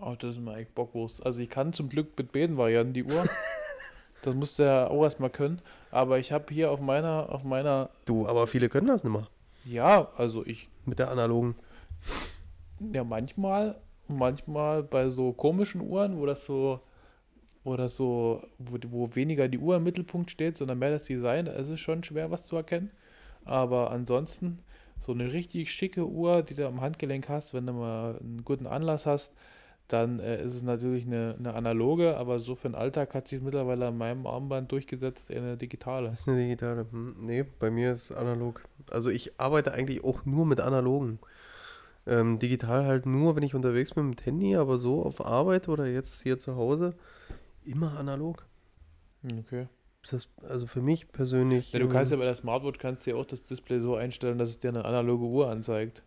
Oh, das ist mir eigentlich Bockwurst. Also ich kann zum Glück mit beiden Varianten die Uhr. [laughs] Das musst du ja auch erstmal können. Aber ich habe hier auf meiner, auf meiner, Du, aber viele können das nicht mehr. Ja, also ich, Mit der analogen. ja manchmal, manchmal bei so komischen Uhren, wo das so, wo das so, wo, wo weniger die Uhr im Mittelpunkt steht, sondern mehr das Design, da ist es schon schwer, was zu erkennen. Aber ansonsten, so eine richtig schicke Uhr, die du am Handgelenk hast, wenn du mal einen guten Anlass hast, dann äh, ist es natürlich eine, eine analoge, aber so für den Alltag hat sich mittlerweile an meinem Armband durchgesetzt, eher eine digitale. Das ist eine digitale. Hm, nee, bei mir ist analog. Also ich arbeite eigentlich auch nur mit analogen. Ähm, digital halt nur, wenn ich unterwegs bin mit Handy, aber so auf Arbeit oder jetzt hier zu Hause immer analog. Hm, Okay. Das also für mich persönlich. Ja, du kannst ja ähm, bei der Smartwatch kannst du ja auch das Display so einstellen, dass es dir eine analoge Uhr anzeigt.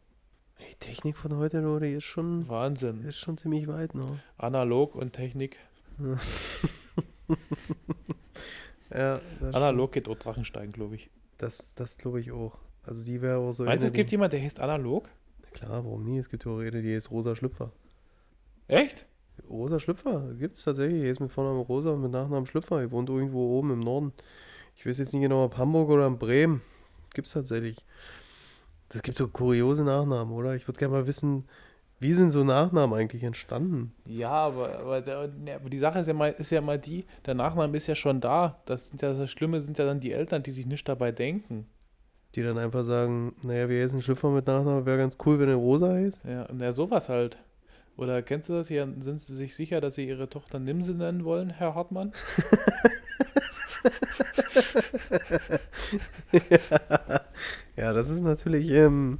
Die Technik von heute, die ist schon, Wahnsinn. ist schon ziemlich weit, ne? Analog und Technik. [laughs] Ja, Analog geht auch Drachensteigen, glaube ich. Das, das glaube ich auch. Also die wäre auch so Meinst du, es gibt die, jemand, der heißt analog? Klar, warum nie? Es gibt eine, die ist Rosa Schlüpfer. Echt? Rosa Schlüpfer gibt es tatsächlich. Die ist mit Vornamen Rosa und mit Nachnamen Schlüpfer. Die wohnt irgendwo oben im Norden. Ich weiß jetzt nicht genau, ob Hamburg oder in Bremen. Gibt es tatsächlich. Das gibt so kuriose Nachnamen, oder? Ich würde gerne mal wissen, wie sind so Nachnamen eigentlich entstanden? Ja, aber, aber, der, ne, aber die Sache ist ja, mal, ist ja mal die, der Nachname ist ja schon da. Das, sind ja, das Schlimme sind ja dann die Eltern, die sich nicht dabei denken. Die dann einfach sagen, naja, wir heißen Schlüpfer mit Nachnamen, wäre ganz cool, wenn er Rosa heißt. Ja, ja, sowas halt. Oder kennst du das hier? Sind Sie sich sicher, dass Sie Ihre Tochter Nimse nennen wollen, Herr Hartmann? [laughs] Ja, [laughs] das ist natürlich, ähm,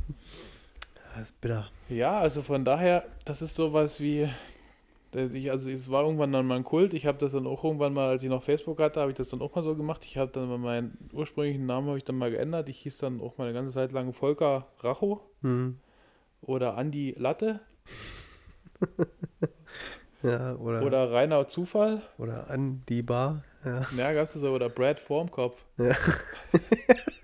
das ist bitter. Ja, also von daher, das ist sowas wie, ich, also es war irgendwann dann mal ein Kult. Ich habe das dann auch irgendwann mal, als ich noch Facebook hatte, habe ich das dann auch mal so gemacht. Ich habe dann meinen ursprünglichen Namen habe ich dann mal geändert. Ich hieß dann auch mal eine ganze Zeit lang Volker Racho Hm. oder Andi Latte [laughs] Ja, oder, oder, oder Rainer Zufall. an die Bar. Ja, Ja, gab's das so oder Brad Formkopf. ja [laughs]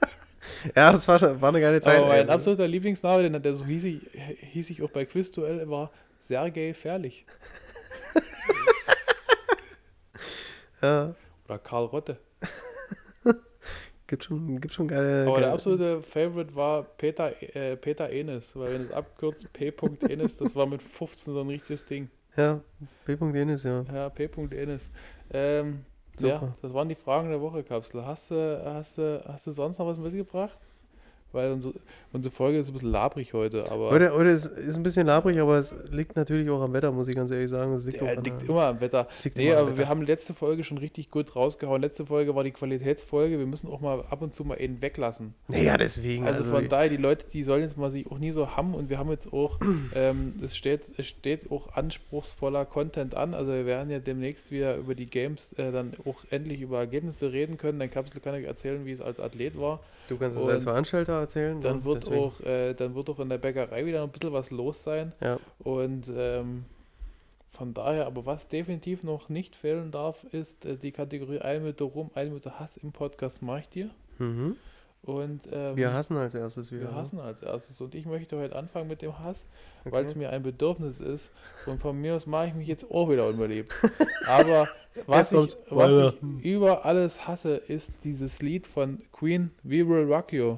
[laughs] das war, war eine geile Zeit. Aber mein absoluter Lieblingsname, den, der so hieß ich, hieß ich auch bei Quizduell, war Sergei Fährlich [laughs] Ja, oder Karl Rotte. [laughs] gibt schon, gibt schon geile. Aber der geile absolute Favorite war Peter, äh, Peter Enes, weil wenn es abkürzt, P. Enes, das war mit 15 so ein richtiges Ding. Ja, B.Enis, ja. Ja, P. Enis. Ähm, ja, Super. das waren die Fragen der Woche, Kapsel. Hast du, hast du, hast du sonst noch was mitgebracht? Weil unsere, unsere Folge ist ein bisschen labrig heute, aber Heute, heute ist, ist ein bisschen labrig, aber es liegt natürlich auch am Wetter, muss ich ganz ehrlich sagen. Es liegt an liegt der, immer am Wetter. liegt Nee, aber wir Wetter. haben letzte Folge schon richtig gut rausgehauen. Letzte Folge war die Qualitätsfolge. Wir müssen auch mal ab und zu mal einen weglassen. Naja, deswegen. Also, von die- daher, die Leute, die sollen jetzt mal sich auch nie so haben und wir haben jetzt auch, [clears throat] ähm, es, steht, es steht auch anspruchsvoller Content an. Also wir werden ja demnächst wieder über die Games äh, dann auch endlich über Ergebnisse reden können. Dann Kapsel kann euch erzählen, wie es als Athlet war. Du kannst es als Veranstalter erzählen. Dann ja, wird deswegen. auch, äh, dann wird auch in der Bäckerei wieder ein bisschen was los sein. Ja, Und ähm, von daher, aber was definitiv noch nicht fehlen darf, ist äh, die Kategorie ein Minute Rum, ein Minute Hass im Podcast mache ich dir. mhm. Und ähm, Wir hassen als erstes wieder. wir ne? hassen als erstes. Und ich möchte heute anfangen mit dem Hass, Okay. weil es mir ein Bedürfnis ist. Und von mir aus mache ich mich jetzt auch wieder unbeliebt. Aber [laughs] was, ich, was ich über alles hasse, ist dieses Lied von Queen, We Will Rock You.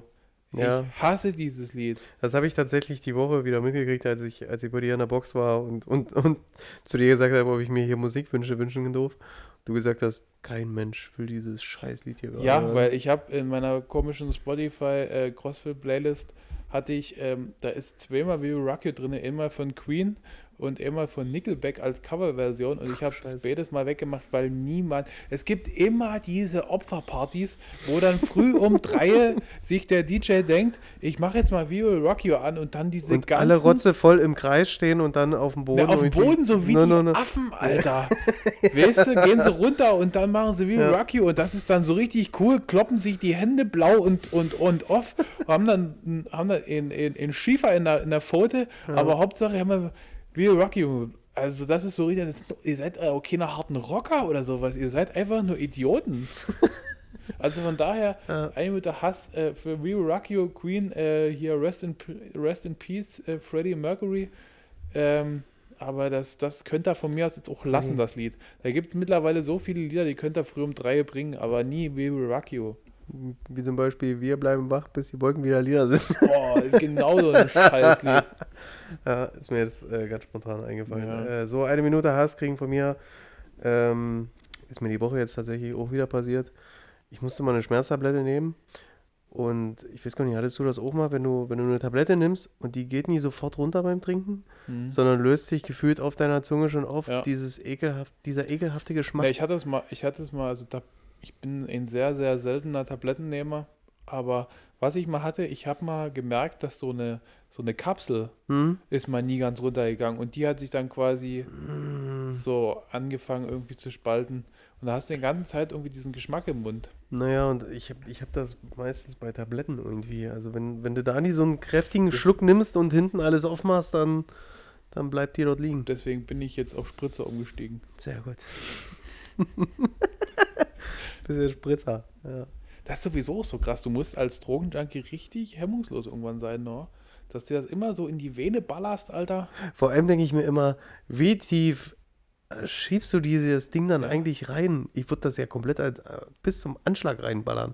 Ja. Ich hasse dieses Lied. Das habe ich tatsächlich die Woche wieder mitgekriegt, als ich, als ich bei dir in der Box war und, und, und zu dir gesagt habe, ob ich mir hier Musikwünsche wünschen darf. Du gesagt hast, kein Mensch will dieses Scheißlied hier gerade. Ja, hören. weil ich habe in meiner komischen Spotify äh, Crossfit Playlist hatte ich, ähm, da ist zweimal We Will Rock You drin, einmal von Queen und einmal von Nickelback als Coverversion und ich habe das beides mal weggemacht, weil niemand, es gibt immer diese Opferpartys, wo dann früh um [laughs] drei sich der DJ denkt, ich mache jetzt mal We Will Rock You an und dann diese Und ganzen... alle Rotze voll im Kreis stehen und dann auf dem Boden. Na, auf dem Boden, so wie No, die no, no. Affen, Alter. [laughs] weißt du, gehen sie runter und dann machen sie wie Ja. Rocky und das ist dann so richtig cool, kloppen sich die Hände blau und, und, und off, haben dann, haben dann in, in, in Schiefer in der, in der Pfote, aber Hauptsache haben wir wie Rocky. Also das ist so richtig, das ihr seid auch keine harten Rocker oder sowas, ihr seid einfach nur Idioten. [laughs] Also von daher, Ja. ein Minute Hass äh, für We Will Rock You, Queen, äh, hier Rest in, Rest in Peace, äh, Freddie Mercury. Ähm, aber das, das könnt ihr von mir aus jetzt auch lassen, Nee. das Lied. Da gibt es mittlerweile so viele Lieder, die könnt ihr früh um drei bringen, aber nie We Will Rock You. Wie zum Beispiel, wir bleiben wach, bis die Wolken wieder Lieder sind. [laughs] Boah, ist genau so ein scheiß Lied. [laughs] Ja, ist mir jetzt äh, ganz spontan eingefallen. Ja. Äh, so eine Minute Hass kriegen von mir. Ähm, ist mir die Woche jetzt tatsächlich auch wieder passiert. Ich musste mal eine Schmerztablette nehmen. Und ich weiß gar nicht, hattest du das auch mal, wenn du, wenn du eine Tablette nimmst und die geht nie sofort runter beim Trinken, Mhm. sondern löst sich gefühlt auf deiner Zunge schon auf, Ja. dieses ekelhaft, dieser ekelhafte Geschmack. Ja, ich hatte es mal, ich hatte es mal, also da, ich bin ein sehr, sehr seltener Tablettennehmer, aber was ich mal hatte, ich habe mal gemerkt, dass so eine, so eine Kapsel Hm? ist mal nie ganz runtergegangen und die hat sich dann quasi Mm, so angefangen irgendwie zu spalten und da hast du die ganze Zeit irgendwie diesen Geschmack im Mund. Naja, und ich habe ich hab das meistens bei Tabletten irgendwie. Also wenn, wenn du da nie so einen kräftigen Schluck nimmst und hinten alles aufmachst, dann, dann bleibt die dort liegen. Deswegen bin ich jetzt auf Spritzer umgestiegen. Sehr gut. [laughs] Bisschen Spritzer. Ja. Das ist sowieso so krass. Du musst als Drogenjunkie richtig hemmungslos irgendwann sein, ne? Dass dir das immer so in die Vene ballerst, Alter. Vor allem denke ich mir immer, wie tief äh, schiebst du dieses Ding dann Ja. eigentlich rein? Ich würde das ja komplett äh, bis zum Anschlag reinballern.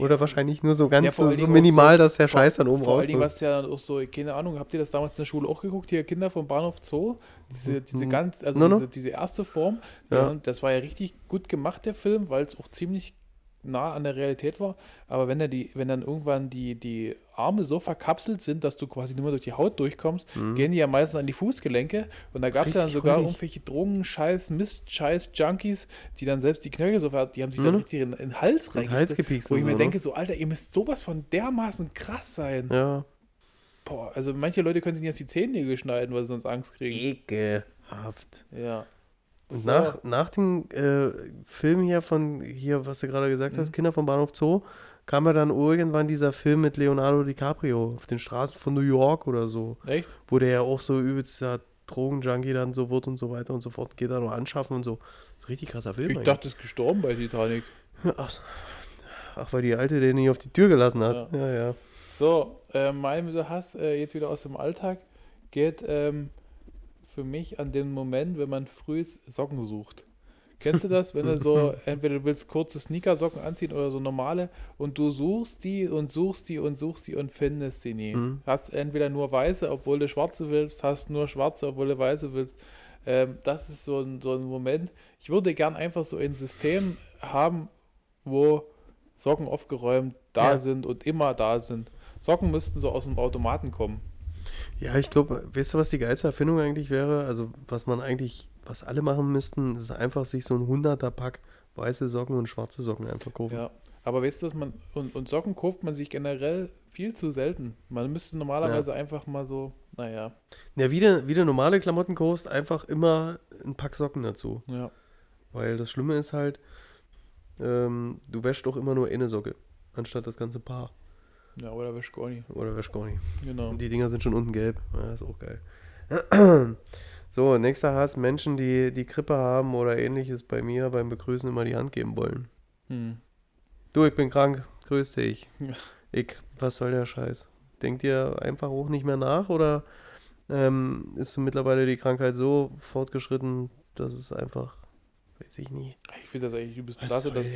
Oder wahrscheinlich nur so ganz Ja, so, so minimal, so- dass der vor- Scheiß dann oben Vor allen Dingen, was ja dann auch so, keine Ahnung, habt ihr das damals in der Schule auch geguckt, hier Kinder vom Bahnhof Zoo? Diese, diese Mhm. ganz, also No, no. Diese, diese erste Form, Ja. das war ja richtig gut gemacht, der Film, weil es auch ziemlich nah an der Realität war. Aber wenn, er die, wenn dann irgendwann die, die Arme so verkapselt sind, dass du quasi nur durch die Haut durchkommst, gehen die ja meistens an die Fußgelenke. Und da gab es ja dann Mhm. Sogar räudig. irgendwelche Drogen, Scheiß, Mist, Scheiß, Junkies, die dann selbst die Knöchel so ver- die haben sich dann Mhm. richtig in, in den Hals gepiekst Wo ich so, mir ne? denke, so, Alter, ihr müsst sowas von dermaßen krass sein. Ja. Boah, also manche Leute können sich jetzt die Zehennägel schneiden, weil sie sonst Angst kriegen. Ekelhaft. Ja. Und nach, nach dem äh, Film hier von, hier, was du gerade gesagt hast, Mhm. Kinder vom Bahnhof Zoo, kam ja dann irgendwann dieser Film mit Leonardo DiCaprio auf den Straßen von New York oder so, Echt? wo der ja auch so übelster Drogenjunkie dann so wird und so weiter und so fort, geht da noch anschaffen und so. Richtig krasser Film. Ich eigentlich. dachte, es ist gestorben bei Titanic. Ach, ach, weil die Alte den nicht auf die Tür gelassen hat. Ja, ja. So, äh, mein. Hass äh, jetzt wieder aus dem Alltag geht ähm, für mich an den Moment, wenn man früh Socken sucht. Kennst du das, wenn du so, [laughs] entweder du willst kurze Sneakersocken anziehen oder so normale und du suchst die und suchst die und suchst die und findest sie nie. Mhm. Hast entweder nur weiße, obwohl du schwarze willst, hast nur schwarze, obwohl du weiße willst. Ähm, das ist so ein, so ein Moment. Ich würde gern einfach so ein System haben, wo Socken aufgeräumt da Ja. sind und immer da sind. Socken müssten so aus dem Automaten kommen. Ja, ich glaube, weißt du, was die geilste Erfindung eigentlich wäre? Also, was man eigentlich, was alle machen müssten, ist einfach sich so ein 100er-Pack weiße Socken und schwarze Socken einfach kaufen. Ja, aber weißt du, dass man, und, und Socken kauft man sich generell viel zu selten. Man müsste normalerweise einfach mal so, naja, Ja, wie du, wie du normale Klamotten kaufst, einfach immer ein Pack Socken dazu. ja. Weil das Schlimme ist halt, ähm, du wäschst auch immer nur eine Socke, anstatt das ganze Paar. Ja, oder wäscht gar nicht. Oder gar nicht. Genau. Und die Dinger sind schon unten gelb. Ja, ist auch geil. [clears throat] So, nächster Hass, Menschen, die die Grippe haben oder ähnliches bei mir beim Begrüßen immer die Hand geben wollen. Hm. Du, ich bin krank, grüß dich. Ja. Ich, was soll der Scheiß? Denkt ihr einfach auch nicht mehr nach oder ähm, ist mittlerweile die Krankheit so fortgeschritten, dass es einfach, weiß ich nie. Ich finde das eigentlich übelst klasse, dass,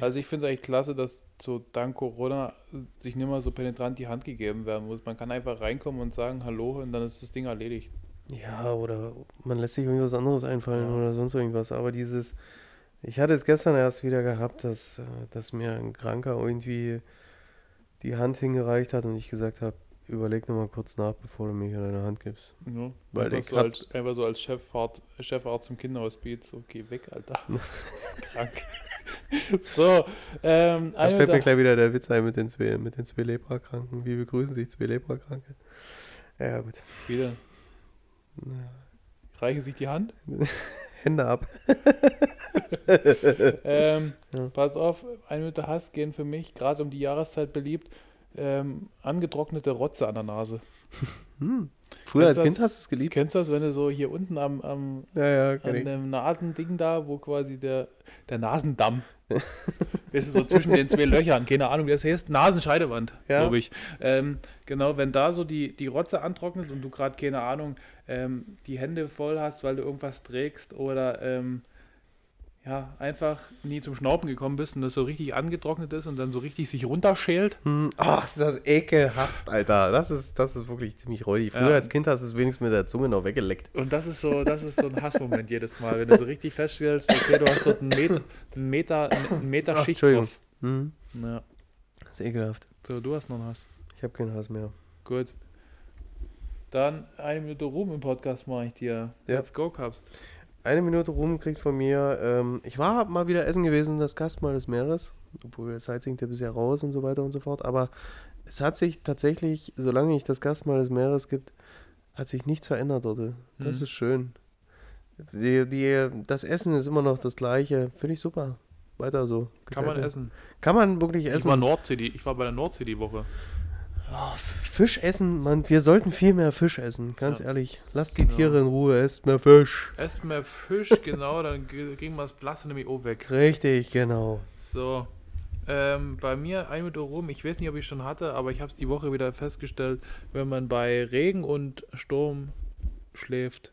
also ich finde es eigentlich klasse, dass so dank Corona sich nicht mehr so penetrant die Hand gegeben werden muss. Man kann einfach reinkommen und sagen Hallo und dann ist das Ding erledigt. Ja, oder man lässt sich irgendwas anderes einfallen Ja. oder sonst irgendwas. Aber dieses, ich hatte es gestern erst wieder gehabt, dass, äh, dass mir ein Kranker irgendwie die Hand hingereicht hat und ich gesagt habe, überleg nochmal kurz nach, bevor du mir hier deine Hand gibst. Ja, Weil einfach, ich so als, einfach so als Chefarzt, Chefarzt im Kinderhospiz. So, geh weg, Alter. [laughs] Das ist krank. [laughs] so, ähm, Da fällt mir gleich wieder der Witz ein mit den zwei, mit den zwei Leprakranken. Wie begrüßen sich zwei Leprakranke? Ja, gut. wieder. Na, Reichen sich die Hand. [laughs] Hände ab. Ähm, Ja. Pass auf, Minute Hass gehen für mich, gerade um die Jahreszeit beliebt, ähm, angetrocknete Rotze an der Nase. [laughs] Hm. Früher als Kennst du Kind das? hast du es Du geliebt? kennst das, wenn du so hier unten am, am Ja, ja, an ich. dem Nasending da, wo quasi der, der Nasendamm, [laughs] ist so zwischen den zwei Löchern, keine Ahnung, wie das heißt, Nasenscheidewand, Ja. glaube ich. Ähm, genau, wenn da so die, die Rotze antrocknet und du gerade, keine Ahnung, ähm, die Hände voll hast, weil du irgendwas trägst oder ähm, ja, einfach nie zum Schnauben gekommen bist und das so richtig angetrocknet ist und dann so richtig sich runterschält. Hm, Ach, ist das ekelhaft, Alter. Das ist, das ist wirklich ziemlich räudig. Früher Ja. als Kind hast du es wenigstens mit der Zunge noch weggeleckt. Und das ist so, das ist so ein Hassmoment jedes Mal, wenn du so richtig feststellst, okay, du hast dort einen Meter, einen Meter, einen Meter Ach, Schicht drauf. Hm, Ja. das ist ekelhaft. So, du hast noch einen Hass. Ich habe keinen Hass mehr. Gut. Dann eine Minute Ruhm im Podcast mache ich dir. Ja. Let's go, Cubs. Eine Minute rum kriegt von mir. Ähm, ich war mal wieder essen gewesen, das Gastmahl des Meeres. Obwohl der Sightseeing-Tipp ist ja raus und so weiter und so fort. Aber es hat sich tatsächlich, solange ich das Gastmahl des Meeres gibt, hat sich nichts verändert dort. Das Mhm. ist schön. Die, die, das Essen ist immer noch das gleiche. Finde ich super. Weiter so. Kann man essen. Kann man wirklich Ich essen. war Nordsee, die, ich war bei der Nordsee die Woche. Oh, Fisch essen, man, wir sollten viel mehr Fisch essen, ganz Ja. ehrlich. Lasst die Ja. Tiere in Ruhe, esst mehr Fisch. Esst mehr Fisch, [laughs] genau, dann ging mal das Blasse nämlich auch weg. Richtig, genau. So. Ähm, bei mir eine Minute Ruhm, ich weiß nicht, ob ich schon hatte, aber ich habe es die Woche wieder festgestellt, wenn man bei Regen und Sturm schläft,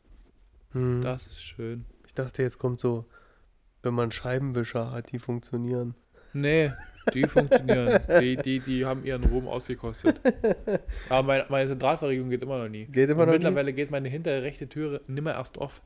Hm. das ist schön. Ich dachte, jetzt kommt so, wenn man Scheibenwischer hat, die funktionieren. Nee, die funktionieren. Die, die, die haben ihren Ruhm ausgekostet. [laughs] Aber meine, meine Zentralverriegelung geht immer noch nie. Geht immer Und noch nie? mittlerweile geht meine hintere rechte Türe nimmer erst auf.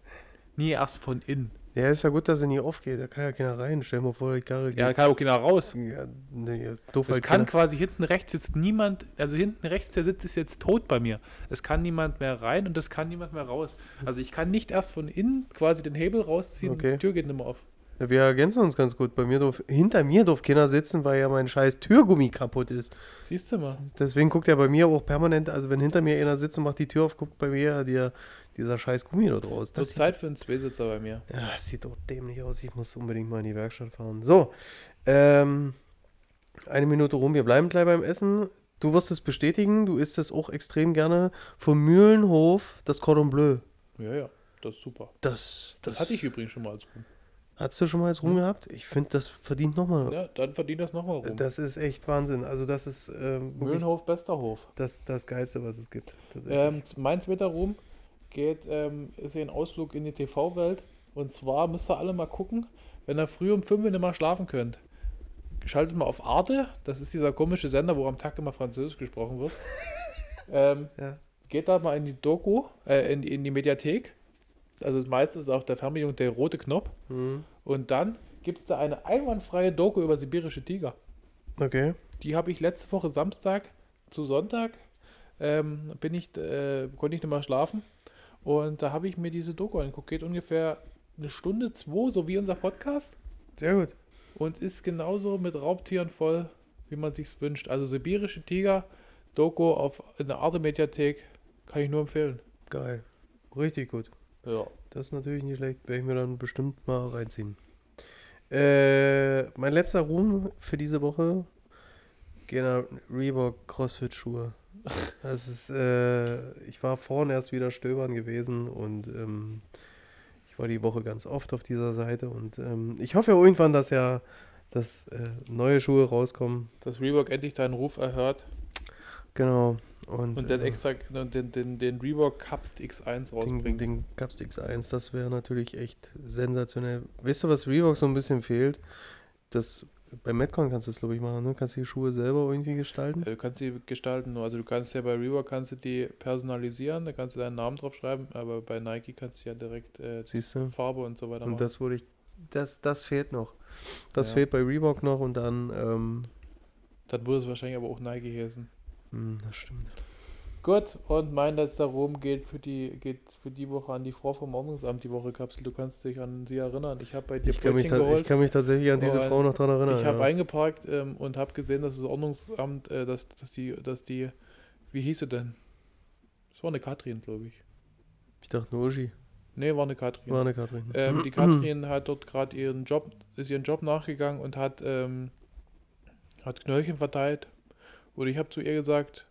Nie erst von innen. Ja, ist ja gut, dass sie nie aufgeht, da kann ja keiner rein. Stell dir mal vor, die Karre geht. Ja, da kann auch keiner raus. Ja, nee, ist doof Es halt kann keiner. quasi hinten rechts sitzt niemand, also hinten rechts der Sitz ist jetzt tot bei mir. Es kann niemand mehr rein und es kann niemand mehr raus. Also ich kann nicht erst von innen quasi den Hebel rausziehen und Okay. die Tür geht nicht mehr auf. Ja, wir ergänzen uns ganz gut. Bei mir darf, hinter mir darf keiner sitzen, weil ja mein scheiß Türgummi kaputt ist. Siehst du mal. Deswegen guckt er bei mir auch permanent, also wenn hinter mir einer sitzt und macht die Tür auf, guckt bei mir der, dieser scheiß Gummi dort raus. Das sieht, Zeit für einen Zweisitzer bei mir. ja, das sieht doch dämlich aus. Ich muss unbedingt mal in die Werkstatt fahren. So, ähm, eine Minute rum. Wir bleiben gleich beim Essen. Du wirst es bestätigen, du isst es auch extrem gerne. Vom Mühlenhof das Cordon Bleu. Ja, ja, das ist super. Das, Das hatte ich übrigens schon mal als Ruhm. Hast du schon mal als Ruhm gehabt? Ich finde, das verdient nochmal. Ja, dann verdient das nochmal rum. Das ist echt Wahnsinn. Also das ist ähm, Mühlenhof, bester Hof. das, das Geilste, was es gibt. Ähm, mein zweiter Ruhm geht, ähm, ist hier ein Ausflug in die TV-Welt. Und zwar müsst ihr alle mal gucken, wenn ihr früh um 5 Uhr nicht mal schlafen könnt, schaltet mal auf Arte. Das ist dieser komische Sender, wo am Tag immer Französisch gesprochen wird. [laughs] ähm, Ja. geht da mal in die Doku, äh, in, die, in die Mediathek. Also meistens auch der Fernbedienung der rote Knopf. Mhm. Und dann gibt es da eine einwandfreie Doku über sibirische Tiger. Okay. Die habe ich letzte Woche Samstag zu Sonntag, ähm, bin ich, äh, konnte ich nicht mal schlafen. Und da habe ich mir diese Doku angeguckt. Geht ungefähr eine Stunde, zwei, so wie unser Podcast. Sehr gut. Und ist genauso mit Raubtieren voll, wie man sich's wünscht. Also sibirische Tiger, Doku auf in der Arte Mediathek, kann ich nur empfehlen. Geil. Richtig gut. Ja. Das ist natürlich nicht schlecht. Werde ich mir dann bestimmt mal reinziehen. Äh, mein letzter Ruhm für diese Woche gehen an Reebok CrossFit Schuhe. Das ist, äh, ich war vorhin erst wieder stöbern gewesen und ähm, ich war die Woche ganz oft auf dieser Seite und ähm, ich hoffe irgendwann, dass ja dass äh, neue Schuhe rauskommen. Dass Reebok endlich deinen Ruf erhört Genau. Und, und den äh, extra und den, den, den Reebok Cupst X1 Den, rausbringt. den Cups X1, das wäre natürlich echt sensationell. Weißt du, was Reebok so ein bisschen fehlt? Das, bei Metcon kannst du das, glaube ich, machen, ne? Kannst du die Schuhe selber irgendwie gestalten? Äh, Du kannst sie gestalten, also du kannst ja bei Reebok kannst du die personalisieren, da kannst du deinen Namen drauf schreiben, aber bei Nike kannst du ja direkt äh? Farbe und so weiter Und machen. das wurde ich, das, das fehlt noch. Das Ja. fehlt bei Reebok noch und dann, ähm, Dann würde es wahrscheinlich aber auch Nike heißen. Hm, das stimmt. Gut, und mein letzter Ruhm geht für die geht für die Woche an die Frau vom Ordnungsamt, die Woche Kapsel. Du kannst dich an sie erinnern. Ich habe bei dir Ich kann, mich Brötchen ich geholt. kann mich tatsächlich an diese Frau noch dran erinnern. Ich habe ja. eingeparkt ähm, und habe gesehen, dass das Ordnungsamt, äh, dass, dass die, dass die, wie hieß sie denn? Das war eine Katrin, glaube ich. ich dachte nur Uschi. Nee, war eine Katrin. War eine Katrin. Ähm, die [clears throat] Katrin hat dort gerade ihren Job, ist ihren Job nachgegangen und hat, ähm, hat Knöllchen verteilt. Und ich habe zu ihr gesagt,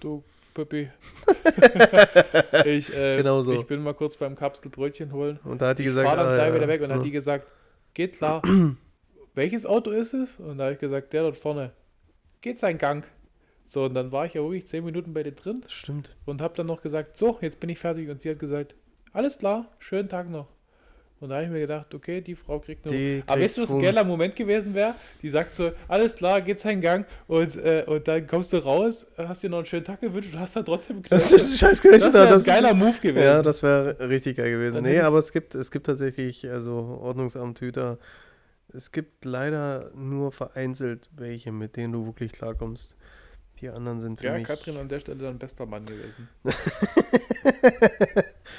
du Püppi, [laughs] ich, äh, Genau so. ich bin mal kurz beim Kapselbrötchen holen. Und da hat die Ich gesagt, fahr dann ah, gleich ja, wieder weg und ja. hat die gesagt, geht klar. [clears throat] Welches Auto ist es? Und da habe ich gesagt, der dort vorne. Geht sein Gang. So, und dann war ich ja wirklich zehn Minuten bei dir drin stimmt. und habe dann noch gesagt, so, jetzt bin ich fertig. Und sie hat gesagt, alles klar, schönen Tag noch. Und da habe ich mir gedacht, okay, die Frau kriegt nur. Die Aber weißt du, was ein geiler Moment gewesen wäre? Die sagt so, alles klar, geht seinen Gang und, äh, und dann kommst du raus, hast dir noch einen schönen Tag gewünscht und hast dann trotzdem Das geknallt. ist ein scheiß Das da, wäre ein das- geiler Move gewesen. Ja, das wäre richtig geil gewesen. Dann Nee, aber es gibt, es gibt tatsächlich, also Ordnungsamt Hüter, es gibt leider nur vereinzelt welche, mit denen du wirklich klarkommst. Die anderen sind für Ja, mich... Katrin an der Stelle dann bester Mann gewesen. [laughs] ist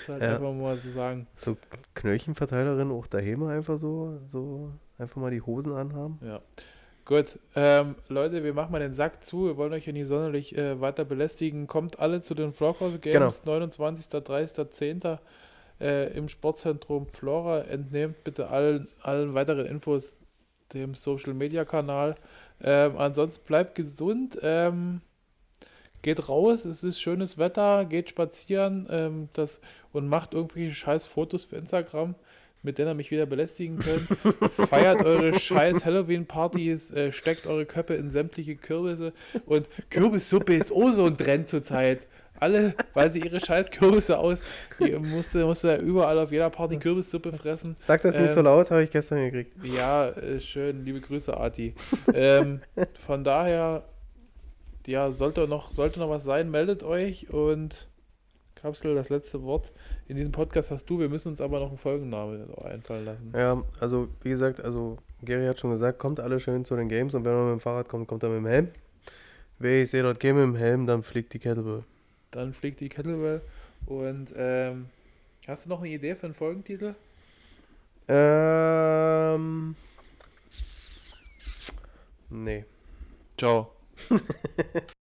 halt Ja. einfach mal so sagen. So Knöllchenverteilerin auch daheim einfach so, so einfach mal die Hosen anhaben. Ja. Gut, ähm, Leute, wir machen mal den Sack zu. Wir wollen euch ja nicht sonderlich äh, weiter belästigen. Kommt alle zu den Flockhouse Games, 29. 30. 10. Äh, im Sportzentrum Flora. Entnehmt bitte allen, allen weiteren Infos dem Social Media Kanal. Ähm, ansonsten bleibt gesund. Ähm, geht raus, es ist schönes Wetter, geht spazieren ähm, das, und macht irgendwelche scheiß Fotos für Instagram, mit denen ihr mich wieder belästigen könnt. [laughs] Feiert eure scheiß Halloween-Partys, äh, steckt eure Köpfe in sämtliche Kürbisse und Kürbissuppe ist auch so ein Trend zurzeit. Alle, weil sie ihre scheiß Kürbisse aus, musste, musste überall auf jeder Party Kürbissuppe fressen. Sag das nicht Ähm, so laut, habe ich gestern gekriegt. Ja, äh, schön, liebe Grüße, Arti. ähm, von daher, ja, sollte noch, sollte noch was sein, meldet euch und Kapsel, das letzte Wort. In diesem Podcast hast du, wir müssen uns aber noch einen Folgennamen einfallen lassen. Ja, also wie gesagt, also Gary hat schon gesagt, kommt alle schön zu den Games und wenn man mit dem Fahrrad kommt, kommt er mit dem Helm. Wer ich sehe dort Game mit dem Helm, dann fliegt die Kettlebell. Dann fliegt die Kettlebell und ähm, hast du noch eine Idee für einen Folgentitel? Ähm. Nee. Ciao. [laughs]